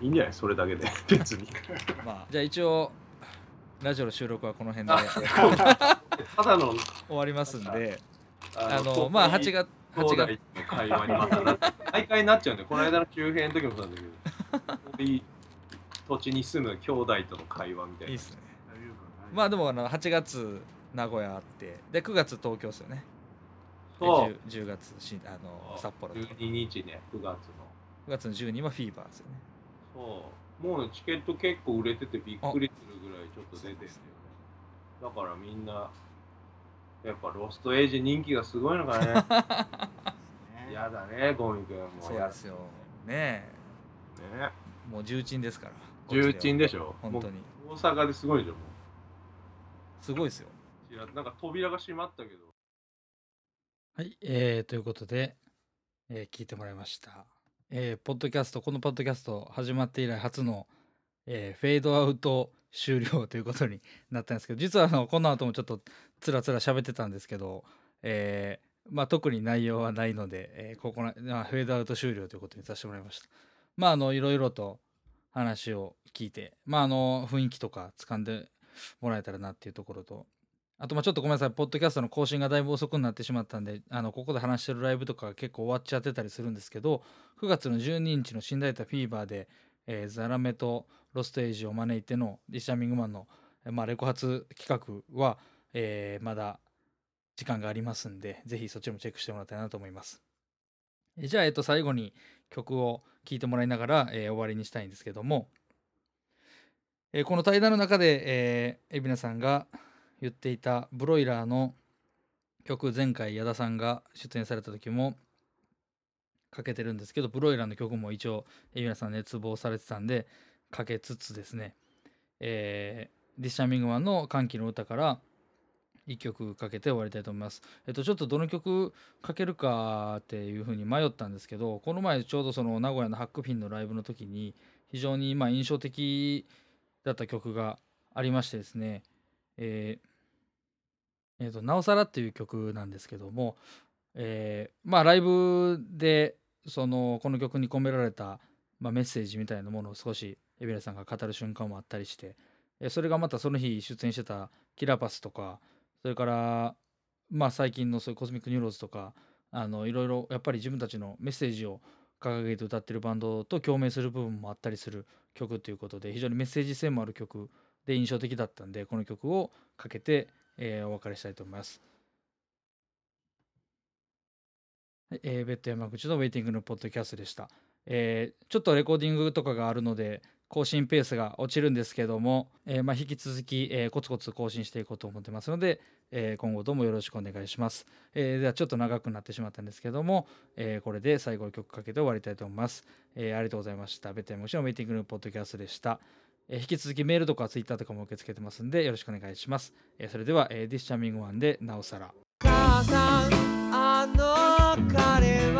いいんじゃない？それだけで、(laughs) 別に。まあじゃあ一応ラジオの収録はこの辺で。ただの、終わりますんで。ああのまあ8月8 8月会話にまたな毎回なっちゃうんだよ。この間の周辺の時もそうなんだけど、土地に住む兄弟との会話みたいな。いいっすね。まあでもあの8月名古屋あって。で9月東京ですよね。でそう。10, 10月しあの札幌で9 12日ね、9月の。月の12はフィーバーですよね。そう。もうチケット結構売れててびっくりするぐらいちょっと出てるよね。だからみんな、やっぱロストエイジ人気がすごいのかね。(laughs) やだね、ゴミ君もやそうですよねね。えもう重鎮ですから重鎮でしょ。本当に大阪ですごいでしょ、もすごいですよう。いやなんか扉が閉まったけど。はい、えー、ということで、えー聞いてもらいました。えーポッドキャスト、このポッドキャスト始まって以来初の、えーフェードアウト終了ということになったんですけど、実はあのこの後もちょっとつらつら喋ってたんですけど、えーまあ、特に内容はないので、えーここな、まあ、フェードアウト終了ということにさせてもらいました。まあ、あの、いろいろと話を聞いて、まあ、あの、雰囲気とか掴んでもらえたらなっていうところと、あとまあちょっとごめんなさい、ポッドキャストの更新がだいぶ遅くなってしまったんで、あのここで話してるライブとかが結構終わっちゃってたりするんですけど、9月の12日の新大田フィーバーで、えーザラメとロストエイジを招いてのリシャミングマンの、まあ、レコ発企画は、えーまだ時間がありますんで、ぜひそっちもチェックしてもらいたいなと思います。えじゃあ、えっと、最後に曲を聴いてもらいながら、えー終わりにしたいんですけども、えこの対談の中で、えー、海老名さんが言っていたブロイラーの曲前回矢田さんが出演された時もかけてるんですけどブロイラーの曲も一応海老名さん熱望されてたんでかけつつですね、えーディッシャミングマンの歓喜の歌から1曲かけて終わりたいと思います。えっとちょっとどの曲かけるかっていうふうに迷ったんですけどこの前ちょうどその名古屋のハックフィンのライブの時に非常にまあ印象的だった曲がありましてですねえーえーと「なおさら」っていう曲なんですけども、えーまあライブでそのこの曲に込められた、まあ、メッセージみたいなものを少し海老名さんが語る瞬間もあったりして、えーそれがまたその日出演してたキラパスとかそれからまあ最近のそういう COSMIC NEUROSE とかあのいろいろやっぱり自分たちのメッセージを掲げて歌ってるバンドと共鳴する部分もあったりする曲ということで非常にメッセージ性もある曲で印象的だったんでこの曲をかけて、えーお別れしたいと思います。はいえーベッド山口のウェイティングのポッドキャストでした。えーちょっとレコーディングとかがあるので更新ペースが落ちるんですけども、えーまあ、引き続き、えーコツコツ更新していこうと思ってますので、えー今後ともよろしくお願いします。えーではちょっと長くなってしまったんですけども、えーこれで最後の曲かけて終わりたいと思います。えーありがとうございました。ベッド山口のウェイティングのポッドキャストでした。えー引き続きメールとかツイッターとかも受け付けてますんでよろしくお願いします。えーそれでは、えー、This Charming One でなおさら。母さんあの彼